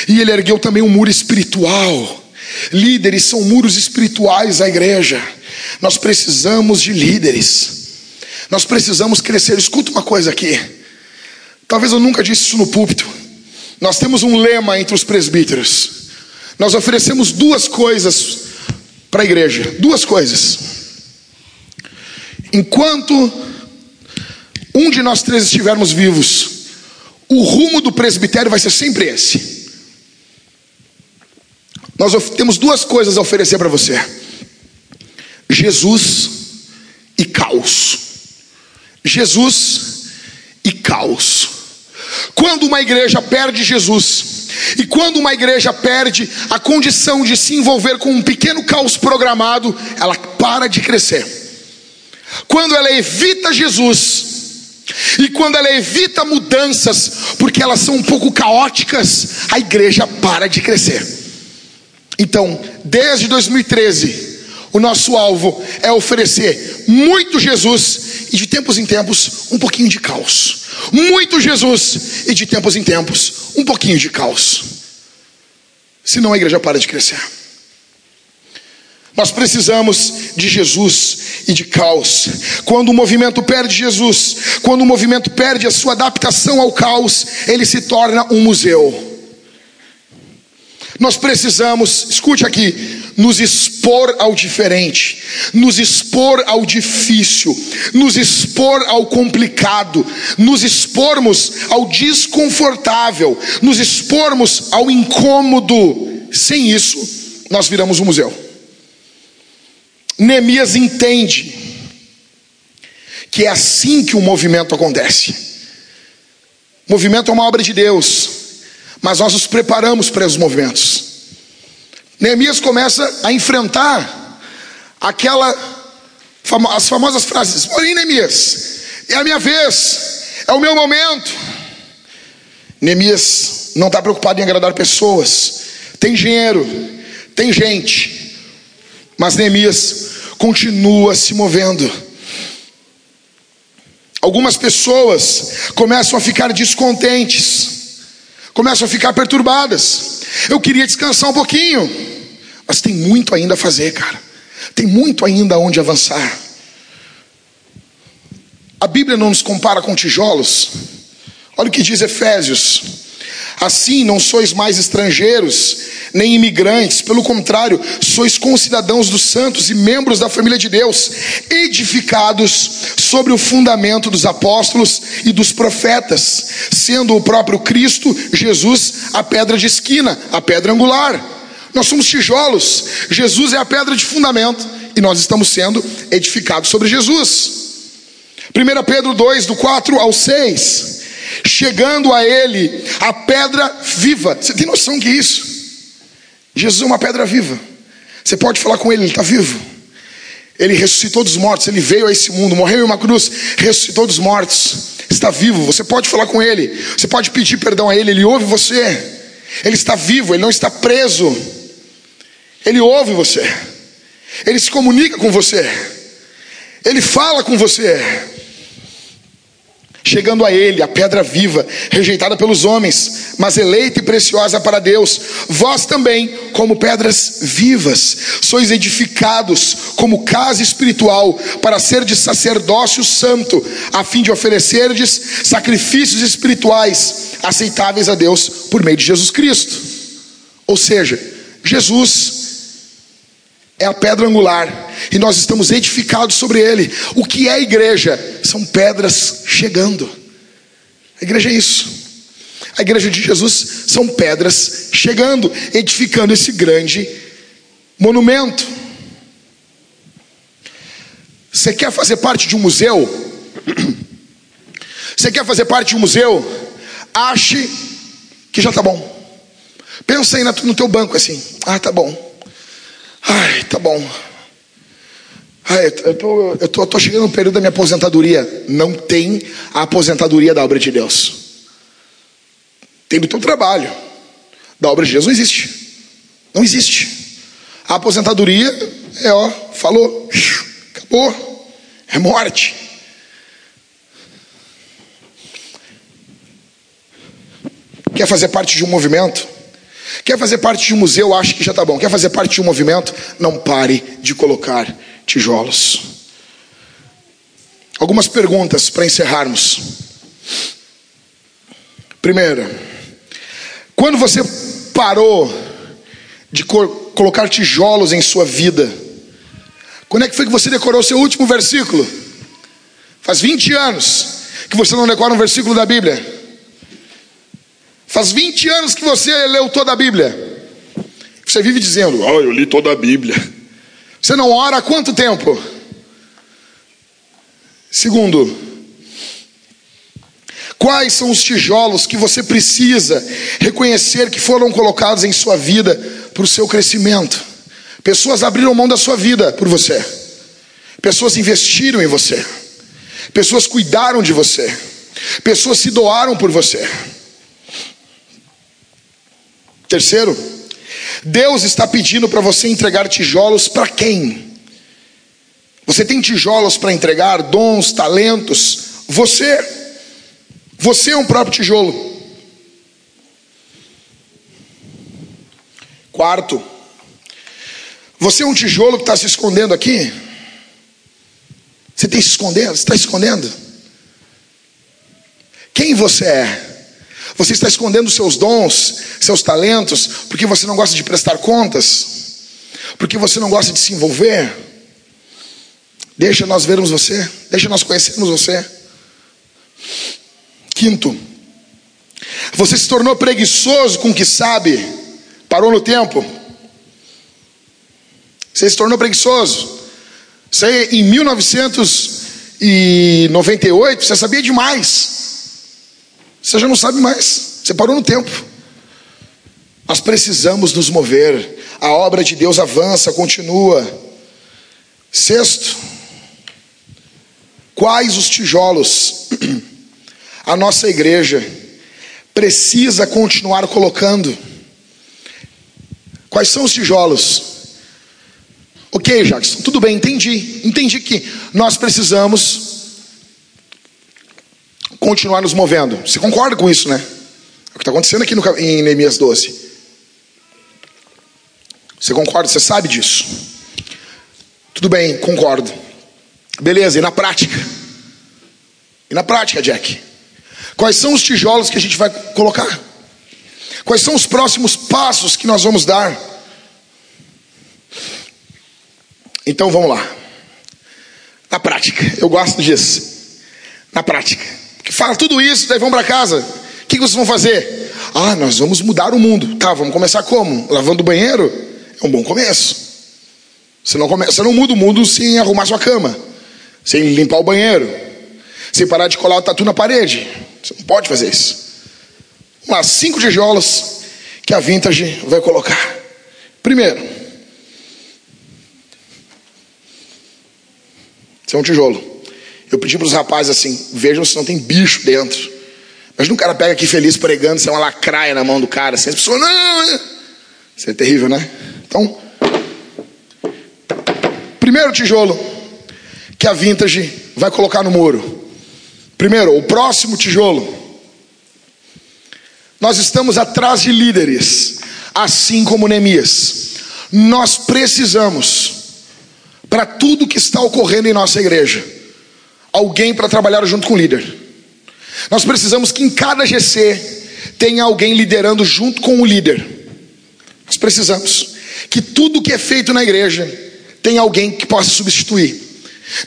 e ele ergueu também um muro espiritual. Líderes são muros espirituais da igreja. Nós precisamos de líderes. Nós precisamos crescer. Escuta uma coisa aqui. Talvez eu nunca disse isso no púlpito. Nós temos um lema entre os presbíteros. Nós oferecemos duas coisas para a igreja. Duas coisas. Enquanto um de nós três estivermos vivos, o rumo do presbitério vai ser sempre esse. Nós temos duas coisas a oferecer para você: Jesus e caos. Jesus e caos. Quando uma igreja perde Jesus, e quando uma igreja perde a condição de se envolver com um pequeno caos programado, ela para de crescer. Quando ela evita Jesus, e quando ela evita mudanças, porque elas são um pouco caóticas, a igreja para de crescer. Então, desde 2013, o nosso alvo é oferecer muito Jesus e de tempos em tempos um pouquinho de caos. Muito Jesus e de tempos em tempos um pouquinho de caos. Senão a igreja para de crescer. Nós precisamos de Jesus e de caos. Quando o movimento perde Jesus, quando o movimento perde a sua adaptação ao caos, ele se torna um museu. Nós precisamos, escute aqui, nos expor ao diferente, nos expor ao difícil, nos expor ao complicado, nos expormos ao desconfortável, nos expormos ao incômodo. Sem isso, nós viramos um museu. Neemias entende que é assim que o movimento acontece. O movimento é uma obra de Deus, mas nós nos preparamos para os movimentos. Neemias começa a enfrentar aquela as famosas frases: Porém, Neemias, é a minha vez, é o meu momento. Neemias não está preocupado em agradar pessoas, tem dinheiro, tem gente, mas Neemias continua se movendo. Algumas pessoas começam a ficar descontentes, começam a ficar perturbadas. Eu queria descansar um pouquinho, mas tem muito ainda a fazer, cara. Tem muito ainda onde avançar. A Bíblia não nos compara com tijolos. Olha o que diz Efésios. Assim, não sois mais estrangeiros, nem imigrantes, pelo contrário, sois concidadãos dos santos e membros da família de Deus, edificados sobre o fundamento dos apóstolos e dos profetas, sendo o próprio Cristo, Jesus, a pedra de esquina, a pedra angular. Nós somos tijolos, Jesus é a pedra de fundamento e nós estamos sendo edificados sobre Jesus. 1 Pedro 2, do 4 ao 6 chegando a Ele, a pedra viva. Você tem noção que é isso? Jesus é uma pedra viva. Você pode falar com Ele, Ele está vivo. Ele ressuscitou dos mortos, Ele veio a esse mundo, morreu em uma cruz, ressuscitou dos mortos, está vivo. Você pode falar com Ele, você pode pedir perdão a Ele, Ele ouve você. Ele está vivo, Ele não está preso. Ele ouve você, Ele se comunica com você, Ele fala com você chegando a ele, a pedra viva, rejeitada pelos homens, mas eleita e preciosa para Deus. Vós também, como pedras vivas, sois edificados como casa espiritual para ser de sacerdócio santo, a fim de oferecerdes sacrifícios espirituais aceitáveis a Deus por meio de Jesus Cristo. Ou seja, Jesus é a pedra angular e nós estamos edificados sobre ele. O que é igreja? São pedras chegando. A igreja é isso. A igreja de Jesus são pedras chegando, edificando esse grande monumento. Você quer fazer parte de um museu? Você quer fazer parte de um museu? Ache que já está bom. Pensa aí no teu banco assim. Ah, tá bom. Ai, tá bom. Ai, eu tô, eu tô, tô chegando no período da minha aposentadoria. Não tem a aposentadoria da obra de Deus. Tem do teu trabalho. Da obra de Deus não existe. Não existe. A aposentadoria é, ó, falou, acabou. É morte. Quer fazer parte de um movimento? Quer fazer parte de um museu? Acho que já está bom. Quer fazer parte de um movimento? Não pare de colocar tijolos. Algumas perguntas para encerrarmos. Primeira, quando você parou de colocar tijolos em sua vida, quando é que foi que você decorou seu último versículo? Faz 20 anos que você não decora um versículo da Bíblia. Faz 20 anos que você leu toda a Bíblia. Você vive dizendo: Oh, eu li toda a Bíblia. Você não ora há quanto tempo? Segundo, quais são os tijolos que você precisa reconhecer que foram colocados em sua vida para o seu crescimento? Pessoas abriram mão da sua vida por você, pessoas investiram em você, pessoas cuidaram de você, pessoas se doaram por você. Terceiro, Deus está pedindo para você entregar tijolos para quem? Você tem tijolos para entregar, dons, talentos? Você, você é um próprio tijolo. Quarto, você é um tijolo que está se escondendo aqui? Você tem se escondendo? Você está escondendo? Quem você é? Você está escondendo seus dons, seus talentos, porque você não gosta de prestar contas, porque você não gosta de se envolver. Deixa nós vermos você, deixa nós conhecermos você. Quinto, você se tornou preguiçoso com o que sabe, parou no tempo. Você se tornou preguiçoso. Você em 1998, você sabia demais. Você já não sabe mais. Você parou no tempo. Nós precisamos nos mover. A obra de Deus avança, continua. Sexto, quais os tijolos a nossa igreja precisa continuar colocando? Quais são os tijolos? Ok, Jackson, tudo bem, entendi. Entendi que nós precisamos continuar nos movendo. Você concorda com isso, né? É o que está acontecendo aqui no, em Neemias 12. Você concorda? Você sabe disso? Tudo bem, concordo. Beleza, e na prática? E na prática, Jack? Quais são os tijolos que a gente vai colocar? Quais são os próximos passos que nós vamos dar? Então vamos lá. Na prática, eu gosto disso. Na prática. Que fala tudo isso, daí vão para casa. O que vocês vão fazer? Ah, nós vamos mudar o mundo. Tá, vamos começar como? Lavando o banheiro? É um bom começo. Você não, come... Você não muda o mundo sem arrumar sua cama, sem limpar o banheiro, sem parar de colar o tatu na parede. Você não pode fazer isso. Vamos lá, cinco tijolos que a Vintage vai colocar. Primeiro, isso é um tijolo. Eu pedi para os rapazes assim: vejam se não tem bicho dentro. Mas um cara pega aqui feliz pregando, se é uma lacraia na mão do cara, assim, as pessoas, não, isso é terrível, né? Então, primeiro tijolo que a Vintage vai colocar no muro. Primeiro, o próximo tijolo. Nós estamos atrás de líderes, assim como Neemias. Nós precisamos, para tudo que está ocorrendo em nossa igreja, alguém para trabalhar junto com o líder. Nós precisamos que em cada GC tenha alguém liderando junto com o líder. Nós precisamos que tudo que é feito na igreja tenha alguém que possa substituir.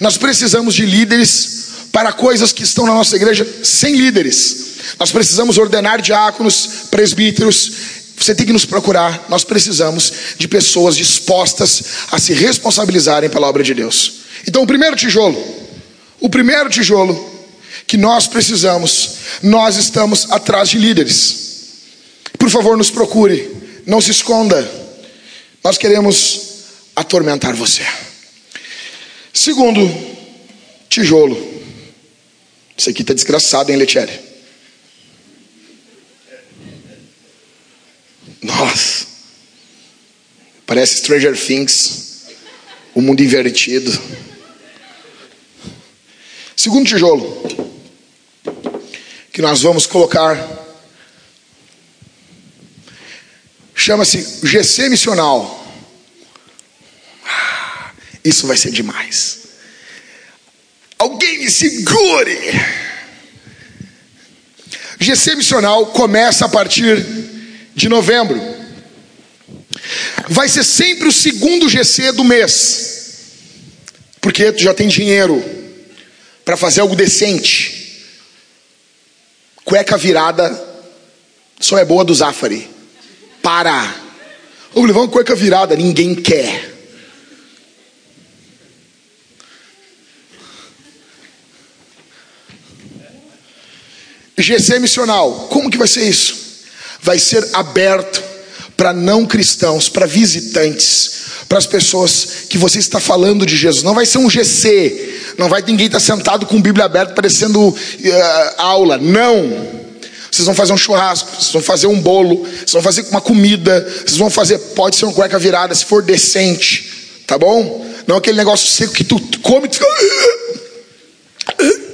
Nós precisamos de líderes para coisas que estão na nossa igreja sem líderes. Nós precisamos ordenar diáconos, presbíteros. Você tem que nos procurar. Nós precisamos de pessoas dispostas a se responsabilizarem pela obra de Deus. Então, o primeiro tijolo, o primeiro tijolo que nós precisamos, nós estamos atrás de líderes. Por favor, nos procure, não se esconda. Nós queremos atormentar você. Segundo tijolo, isso aqui está desgraçado, hein, Letieri? Nossa, parece Stranger Things, o mundo invertido. Segundo tijolo, que nós vamos colocar, chama-se GC Missional. Ah, isso vai ser demais. Alguém me segure. GC Missional começa a partir de novembro. Vai ser sempre o segundo GC do mês. Porque tu já tem dinheiro para fazer algo decente. Cueca virada só é boa do Zafari. Para. Vamos levar uma cueca virada, ninguém quer. GC missional, como que vai ser isso? Vai ser aberto para não cristãos, para visitantes, para as pessoas que você está falando de Jesus. Não vai ser um GC, não vai ninguém estar sentado com Bíblia aberta parecendo uh, aula. Não. Vocês vão fazer um churrasco, vocês vão fazer um bolo, vocês vão fazer uma comida, vocês vão fazer, pode ser uma cueca virada, se for decente, tá bom? Não aquele negócio seco que tu come e tu fica.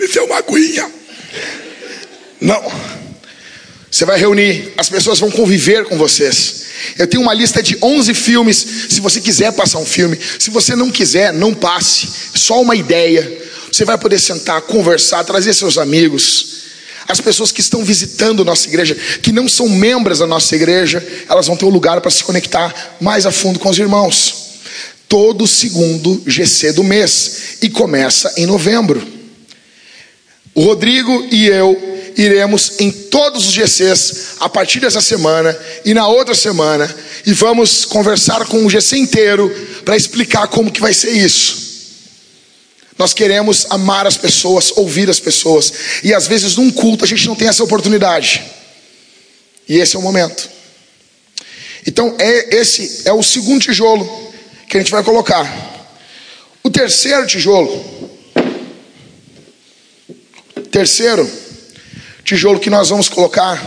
me dê uma aguinha. Não. Você vai reunir, as pessoas vão conviver com vocês. Eu tenho uma lista de 11 filmes. Se você quiser passar um filme, se você não quiser, não passe. Só uma ideia. Você vai poder sentar, conversar, trazer seus amigos. As pessoas que estão visitando nossa igreja, que não são membros da nossa igreja, elas vão ter um lugar para se conectar mais a fundo com os irmãos. Todo segundo GC do mês. E começa em novembro. O Rodrigo e eu iremos em todos os GCs a partir dessa semana e na outra semana e vamos conversar com o GC inteiro para explicar como que vai ser isso. Nós queremos amar as pessoas, ouvir as pessoas e às vezes num culto a gente não tem essa oportunidade. E esse é o momento. Então é esse é o segundo tijolo que a gente vai colocar. O terceiro tijolo Terceiro tijolo que nós vamos colocar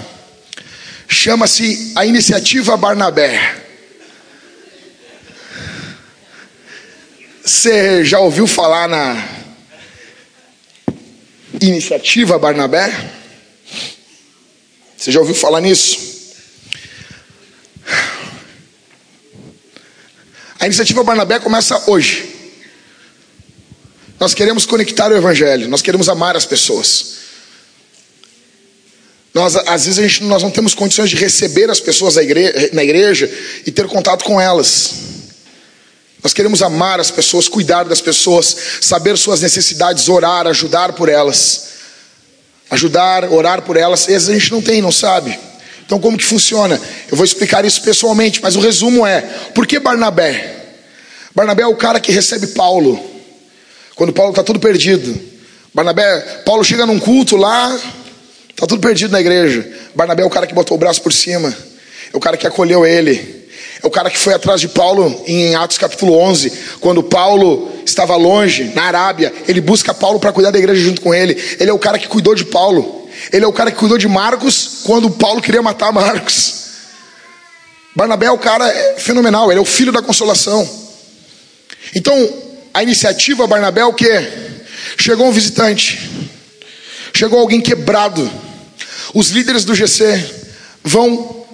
chama-se a iniciativa Barnabé. Você já ouviu falar na iniciativa Barnabé? Você já ouviu falar nisso? A iniciativa Barnabé começa hoje. Nós queremos conectar o Evangelho, nós queremos amar as pessoas. Nós, às vezes, a gente, nós não temos condições de receber as pessoas igreja, na igreja e ter contato com elas. Nós queremos amar as pessoas, cuidar das pessoas, saber suas necessidades, orar, ajudar por elas. Ajudar, orar por elas. Às vezes a gente não tem, não sabe. Então, como que funciona? Eu vou explicar isso pessoalmente, mas o resumo é: por que Barnabé? Barnabé é o cara que recebe Paulo, quando Paulo está tudo perdido. Barnabé, Paulo chega num culto lá, está tudo perdido na igreja. Barnabé é o cara que botou o braço por cima, é o cara que acolheu ele, é o cara que foi atrás de Paulo em Atos capítulo 11, quando Paulo estava longe, na Arábia, ele busca Paulo para cuidar da igreja junto com ele. Ele é o cara que cuidou de Paulo. Ele é o cara que cuidou de Marcos quando Paulo queria matar Marcos. Barnabé é o cara fenomenal, ele é o filho da consolação. Então, a iniciativa Barnabé é o que? Chegou um visitante, chegou alguém quebrado. Os líderes do GC vão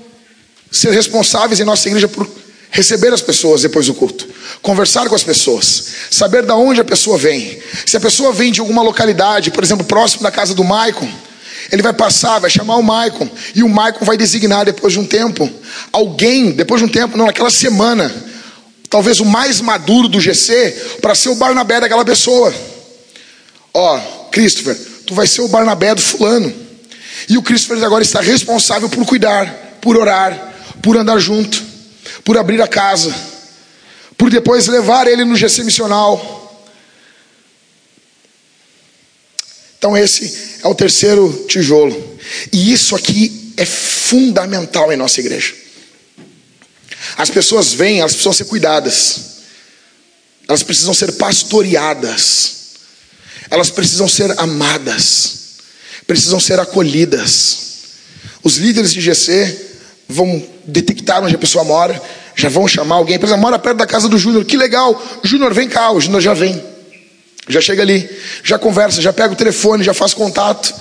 ser responsáveis em nossa igreja por receber as pessoas depois do culto, conversar com as pessoas, saber de onde a pessoa vem. Se a pessoa vem de alguma localidade, por exemplo, próximo da casa do Maicon, ele vai passar, vai chamar o Maicon, e o Maicon vai designar depois de um tempo alguém, depois de um tempo, não, naquela semana, talvez o mais maduro do GC, para ser o Barnabé daquela pessoa. Ó, Christopher, tu vai ser o Barnabé do fulano. E o Christopher agora está responsável por cuidar, por orar, por andar junto, por abrir a casa, por depois levar ele no GC missional. Então, esse é o terceiro tijolo, e isso aqui é fundamental em nossa igreja. As pessoas vêm, elas precisam ser cuidadas, elas precisam ser pastoreadas, elas precisam ser amadas, precisam ser acolhidas. Os líderes de GC vão detectar onde a pessoa mora, já vão chamar alguém, por exemplo, mora perto da casa do Júnior, que legal, Júnior vem cá, o Júnior já vem, já chega ali, já conversa, já pega o telefone, já faz contato,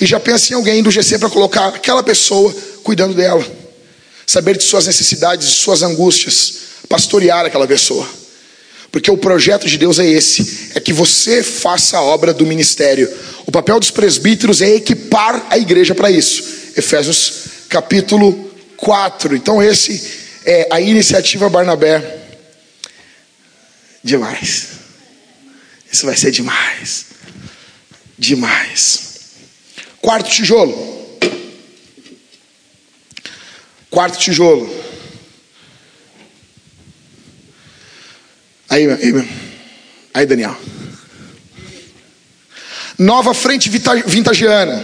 e já pensa em alguém do GC para colocar aquela pessoa cuidando dela, saber de suas necessidades, de suas angústias, pastorear aquela pessoa. Porque o projeto de Deus é esse: é que você faça a obra do ministério. O papel dos presbíteros é equipar a igreja para isso. Efésios capítulo 4. Então, esse é a iniciativa Barnabé. Demais. Isso vai ser demais. Demais. Quarto tijolo. Quarto tijolo. Aí, aí, Daniel. Nova frente vintagiana.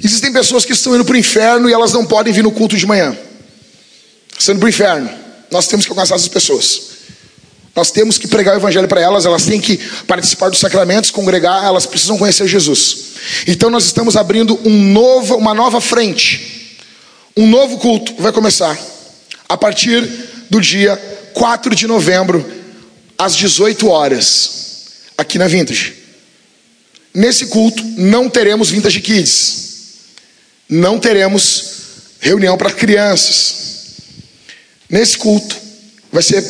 Existem pessoas que estão indo para o inferno e elas não podem vir no culto de manhã. Estão indo para o inferno. Nós temos que alcançar essas pessoas. Nós temos que pregar o evangelho para elas, elas têm que participar dos sacramentos, congregar, elas precisam conhecer Jesus. Então nós estamos abrindo um novo, uma nova frente. Um novo culto vai começar a partir do dia 4 de novembro, às 18 horas, aqui na Vintage. Nesse culto não teremos Vintage Kids não teremos reunião para crianças. Nesse culto, vai ser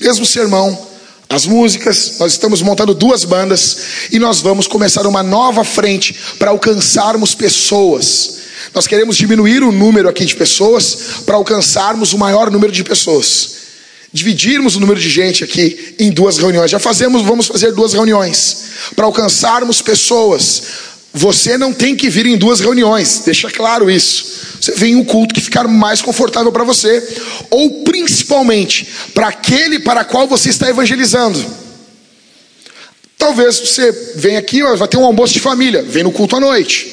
mesmo sermão, as músicas, nós estamos montando duas bandas e nós vamos começar uma nova frente para alcançarmos pessoas. Nós queremos diminuir o número aqui de pessoas para alcançarmos o maior número de pessoas. Dividirmos o número de gente aqui em duas reuniões. Já fazemos, vamos fazer duas reuniões para alcançarmos pessoas você não tem que vir em duas reuniões, deixa claro isso. Você vem em um culto que ficar mais confortável para você, ou principalmente para aquele para qual você está evangelizando. Talvez você venha aqui, vai ter um almoço de família, vem no culto à noite.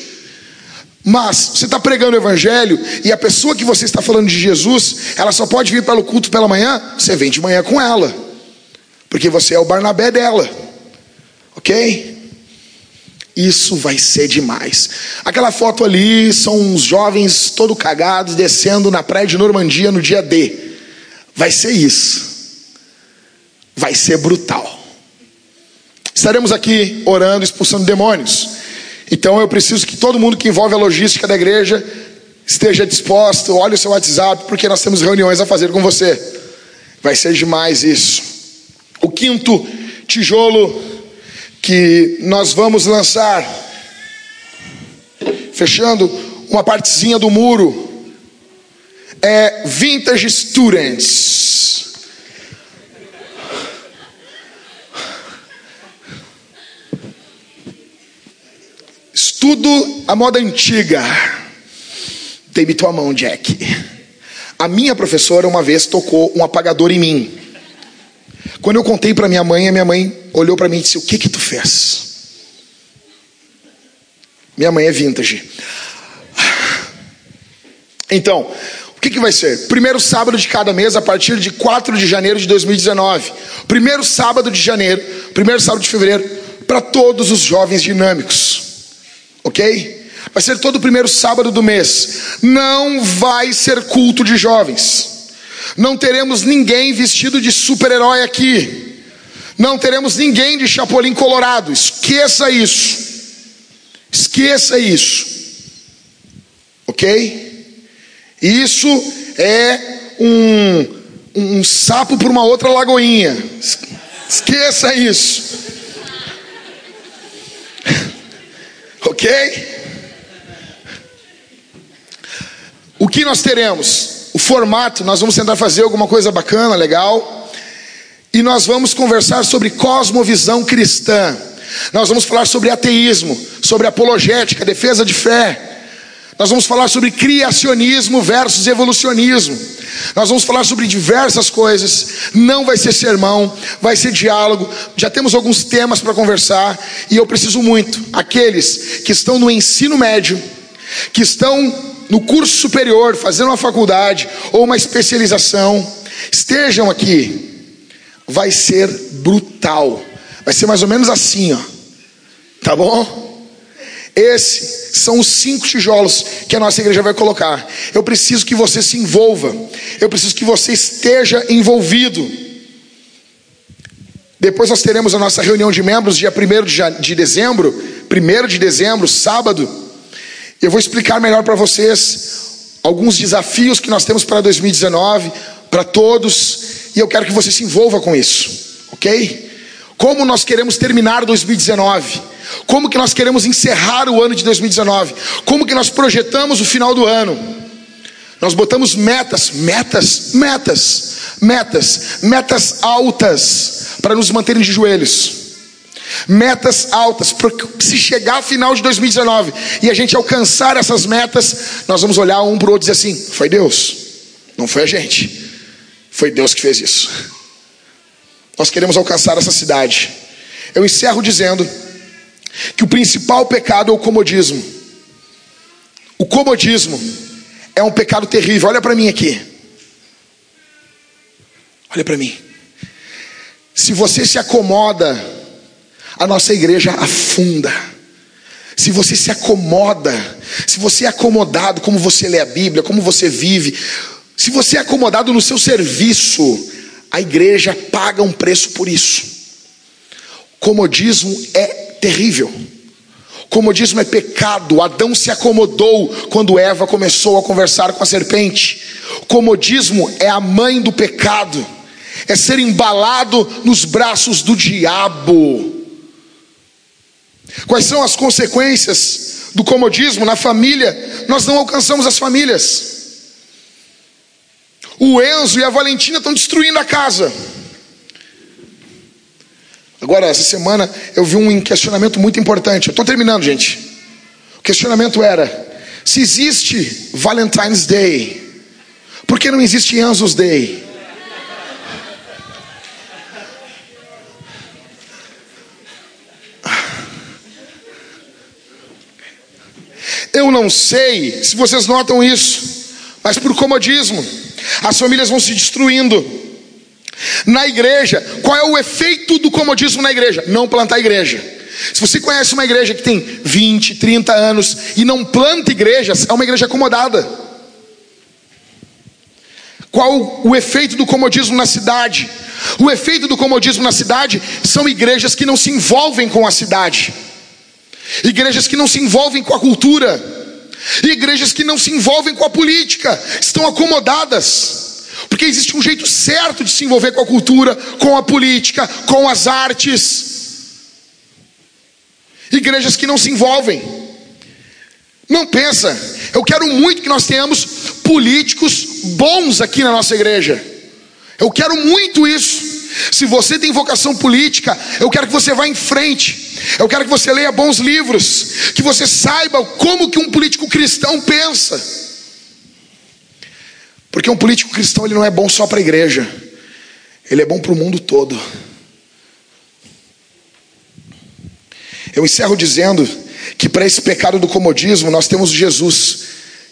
Mas você está pregando o evangelho e a pessoa que você está falando de Jesus, ela só pode vir para o culto pela manhã, você vem de manhã com ela, porque você é o Barnabé dela, ok? Isso vai ser demais. Aquela foto ali são uns jovens todo cagados descendo na praia de Normandia no dia D. Vai ser isso. Vai ser brutal. Estaremos aqui orando, expulsando demônios. Então eu preciso que todo mundo que envolve a logística da igreja esteja disposto, olhe o seu WhatsApp, porque nós temos reuniões a fazer com você. Vai ser demais isso. O quinto tijolo que nós vamos lançar, fechando uma partezinha do muro, é Vintage Students. Estudo a moda antiga. Dê-me tua mão, Jack. A minha professora uma vez tocou um apagador em mim. Quando eu contei para minha mãe, a minha mãe olhou para mim e disse: O que que tu fez? Minha mãe é vintage. Então, o que, que vai ser? Primeiro sábado de cada mês, a partir de 4 de janeiro de 2019. Primeiro sábado de janeiro, primeiro sábado de fevereiro, para todos os jovens dinâmicos. Ok? Vai ser todo o primeiro sábado do mês. Não vai ser culto de jovens. Não teremos ninguém vestido de super-herói aqui. Não teremos ninguém de chapolim colorado. Esqueça isso. Esqueça isso. Ok? Isso é um, um sapo por uma outra lagoinha. Esqueça isso. Ok? O que nós teremos? o formato, nós vamos tentar fazer alguma coisa bacana, legal. E nós vamos conversar sobre cosmovisão cristã. Nós vamos falar sobre ateísmo, sobre apologética, defesa de fé. Nós vamos falar sobre criacionismo versus evolucionismo. Nós vamos falar sobre diversas coisas. Não vai ser sermão, vai ser diálogo. Já temos alguns temas para conversar e eu preciso muito aqueles que estão no ensino médio, que estão no curso superior, fazendo uma faculdade ou uma especialização, estejam aqui. Vai ser brutal. Vai ser mais ou menos assim, ó. Tá bom? Esses são os cinco tijolos que a nossa igreja vai colocar. Eu preciso que você se envolva. Eu preciso que você esteja envolvido. Depois nós teremos a nossa reunião de membros, dia 1 de dezembro. 1 de dezembro, sábado. Eu vou explicar melhor para vocês alguns desafios que nós temos para 2019, para todos, e eu quero que você se envolva com isso, ok? Como nós queremos terminar 2019? Como que nós queremos encerrar o ano de 2019? Como que nós projetamos o final do ano? Nós botamos metas, metas, metas, metas, metas altas para nos manterem de joelhos metas altas, porque se chegar ao final de 2019 e a gente alcançar essas metas, nós vamos olhar um para o outro e dizer assim: foi Deus, não foi a gente, foi Deus que fez isso. Nós queremos alcançar essa cidade. Eu encerro dizendo que o principal pecado é o comodismo. O comodismo é um pecado terrível. Olha para mim aqui. Olha para mim. Se você se acomoda a nossa igreja afunda. Se você se acomoda, se você é acomodado como você lê a Bíblia, como você vive, se você é acomodado no seu serviço, a igreja paga um preço por isso. Comodismo é terrível. Comodismo é pecado. Adão se acomodou quando Eva começou a conversar com a serpente. Comodismo é a mãe do pecado. É ser embalado nos braços do diabo. Quais são as consequências do comodismo na família? Nós não alcançamos as famílias. O Enzo e a Valentina estão destruindo a casa. Agora, essa semana, eu vi um questionamento muito importante. Estou terminando, gente. O questionamento era: se existe Valentine's Day, por que não existe Enzo's Day? Eu não sei se vocês notam isso, mas por comodismo, as famílias vão se destruindo. Na igreja, qual é o efeito do comodismo na igreja? Não plantar igreja. Se você conhece uma igreja que tem 20, 30 anos e não planta igrejas, é uma igreja acomodada. Qual o efeito do comodismo na cidade? O efeito do comodismo na cidade são igrejas que não se envolvem com a cidade igrejas que não se envolvem com a cultura, igrejas que não se envolvem com a política, estão acomodadas, porque existe um jeito certo de se envolver com a cultura, com a política, com as artes. igrejas que não se envolvem. Não pensa, eu quero muito que nós tenhamos políticos bons aqui na nossa igreja. Eu quero muito isso. Se você tem vocação política, eu quero que você vá em frente. Eu quero que você leia bons livros, que você saiba como que um político cristão pensa. Porque um político cristão ele não é bom só para a igreja. Ele é bom para o mundo todo. Eu encerro dizendo que para esse pecado do comodismo nós temos Jesus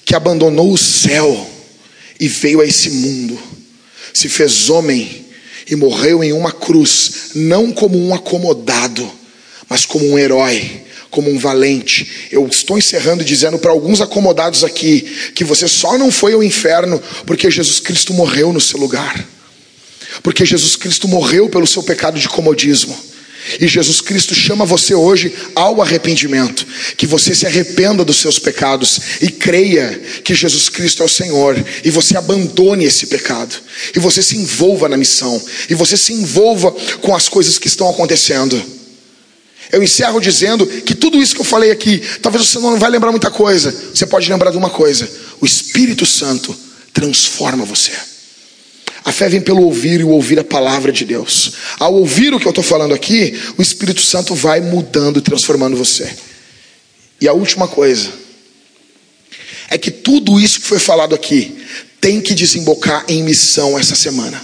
que abandonou o céu e veio a esse mundo, se fez homem e morreu em uma cruz, não como um acomodado, mas como um herói, como um valente. Eu estou encerrando dizendo para alguns acomodados aqui que você só não foi ao inferno porque Jesus Cristo morreu no seu lugar. Porque Jesus Cristo morreu pelo seu pecado de comodismo. E Jesus Cristo chama você hoje ao arrependimento, que você se arrependa dos seus pecados e creia que Jesus Cristo é o Senhor, e você abandone esse pecado, e você se envolva na missão, e você se envolva com as coisas que estão acontecendo. Eu encerro dizendo que tudo isso que eu falei aqui, talvez você não vai lembrar muita coisa, você pode lembrar de uma coisa: o Espírito Santo transforma você. A fé vem pelo ouvir e o ouvir a palavra de Deus. Ao ouvir o que eu estou falando aqui, o Espírito Santo vai mudando e transformando você. E a última coisa é que tudo isso que foi falado aqui tem que desembocar em missão essa semana.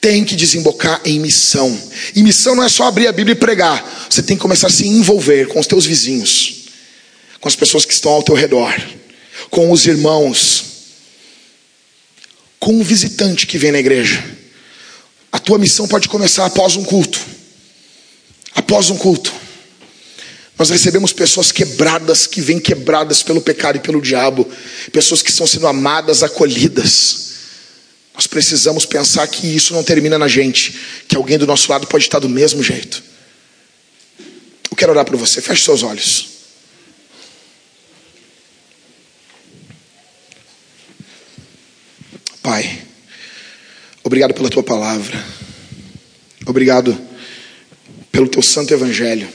Tem que desembocar em missão. E missão não é só abrir a Bíblia e pregar. Você tem que começar a se envolver com os teus vizinhos, com as pessoas que estão ao teu redor, com os irmãos, com um visitante que vem na igreja. A tua missão pode começar após um culto. Após um culto. Nós recebemos pessoas quebradas, que vêm quebradas pelo pecado e pelo diabo, pessoas que estão sendo amadas, acolhidas. Nós precisamos pensar que isso não termina na gente, que alguém do nosso lado pode estar do mesmo jeito. Eu quero orar por você, feche seus olhos. Pai, obrigado pela tua palavra, obrigado pelo teu santo evangelho,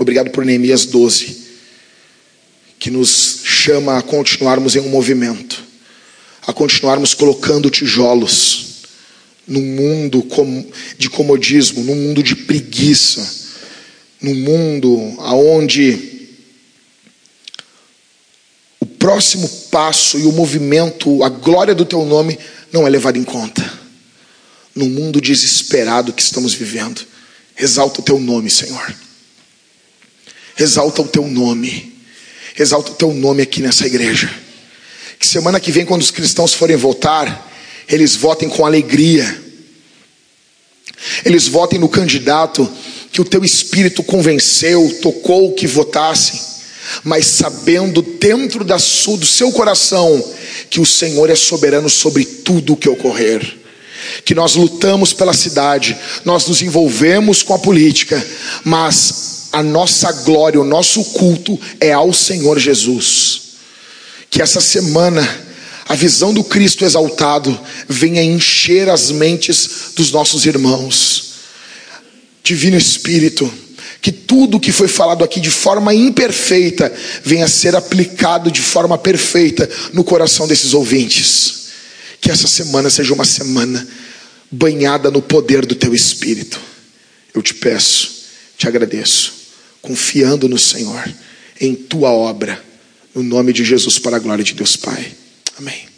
obrigado por Neemias 12, que nos chama a continuarmos em um movimento, a continuarmos colocando tijolos num mundo de comodismo, num mundo de preguiça, num mundo aonde próximo passo e o movimento, a glória do teu nome não é levado em conta. No mundo desesperado que estamos vivendo, exalta o teu nome, Senhor. Exalta o teu nome. Exalta o teu nome aqui nessa igreja. Que semana que vem, quando os cristãos forem votar, eles votem com alegria. Eles votem no candidato que o teu espírito convenceu, tocou que votassem mas sabendo dentro da sua, do seu coração que o Senhor é soberano sobre tudo o que ocorrer. Que nós lutamos pela cidade, nós nos envolvemos com a política, mas a nossa glória, o nosso culto é ao Senhor Jesus. Que essa semana a visão do Cristo exaltado venha encher as mentes dos nossos irmãos. Divino Espírito, que tudo que foi falado aqui de forma imperfeita venha a ser aplicado de forma perfeita no coração desses ouvintes. Que essa semana seja uma semana banhada no poder do teu espírito. Eu te peço, te agradeço, confiando no Senhor, em tua obra, no nome de Jesus, para a glória de Deus Pai. Amém.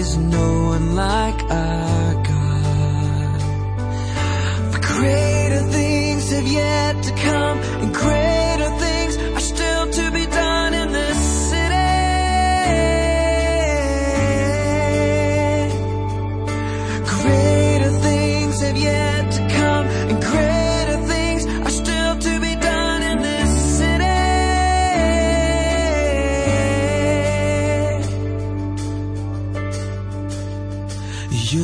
is no one like our God. For greater things have yet to come,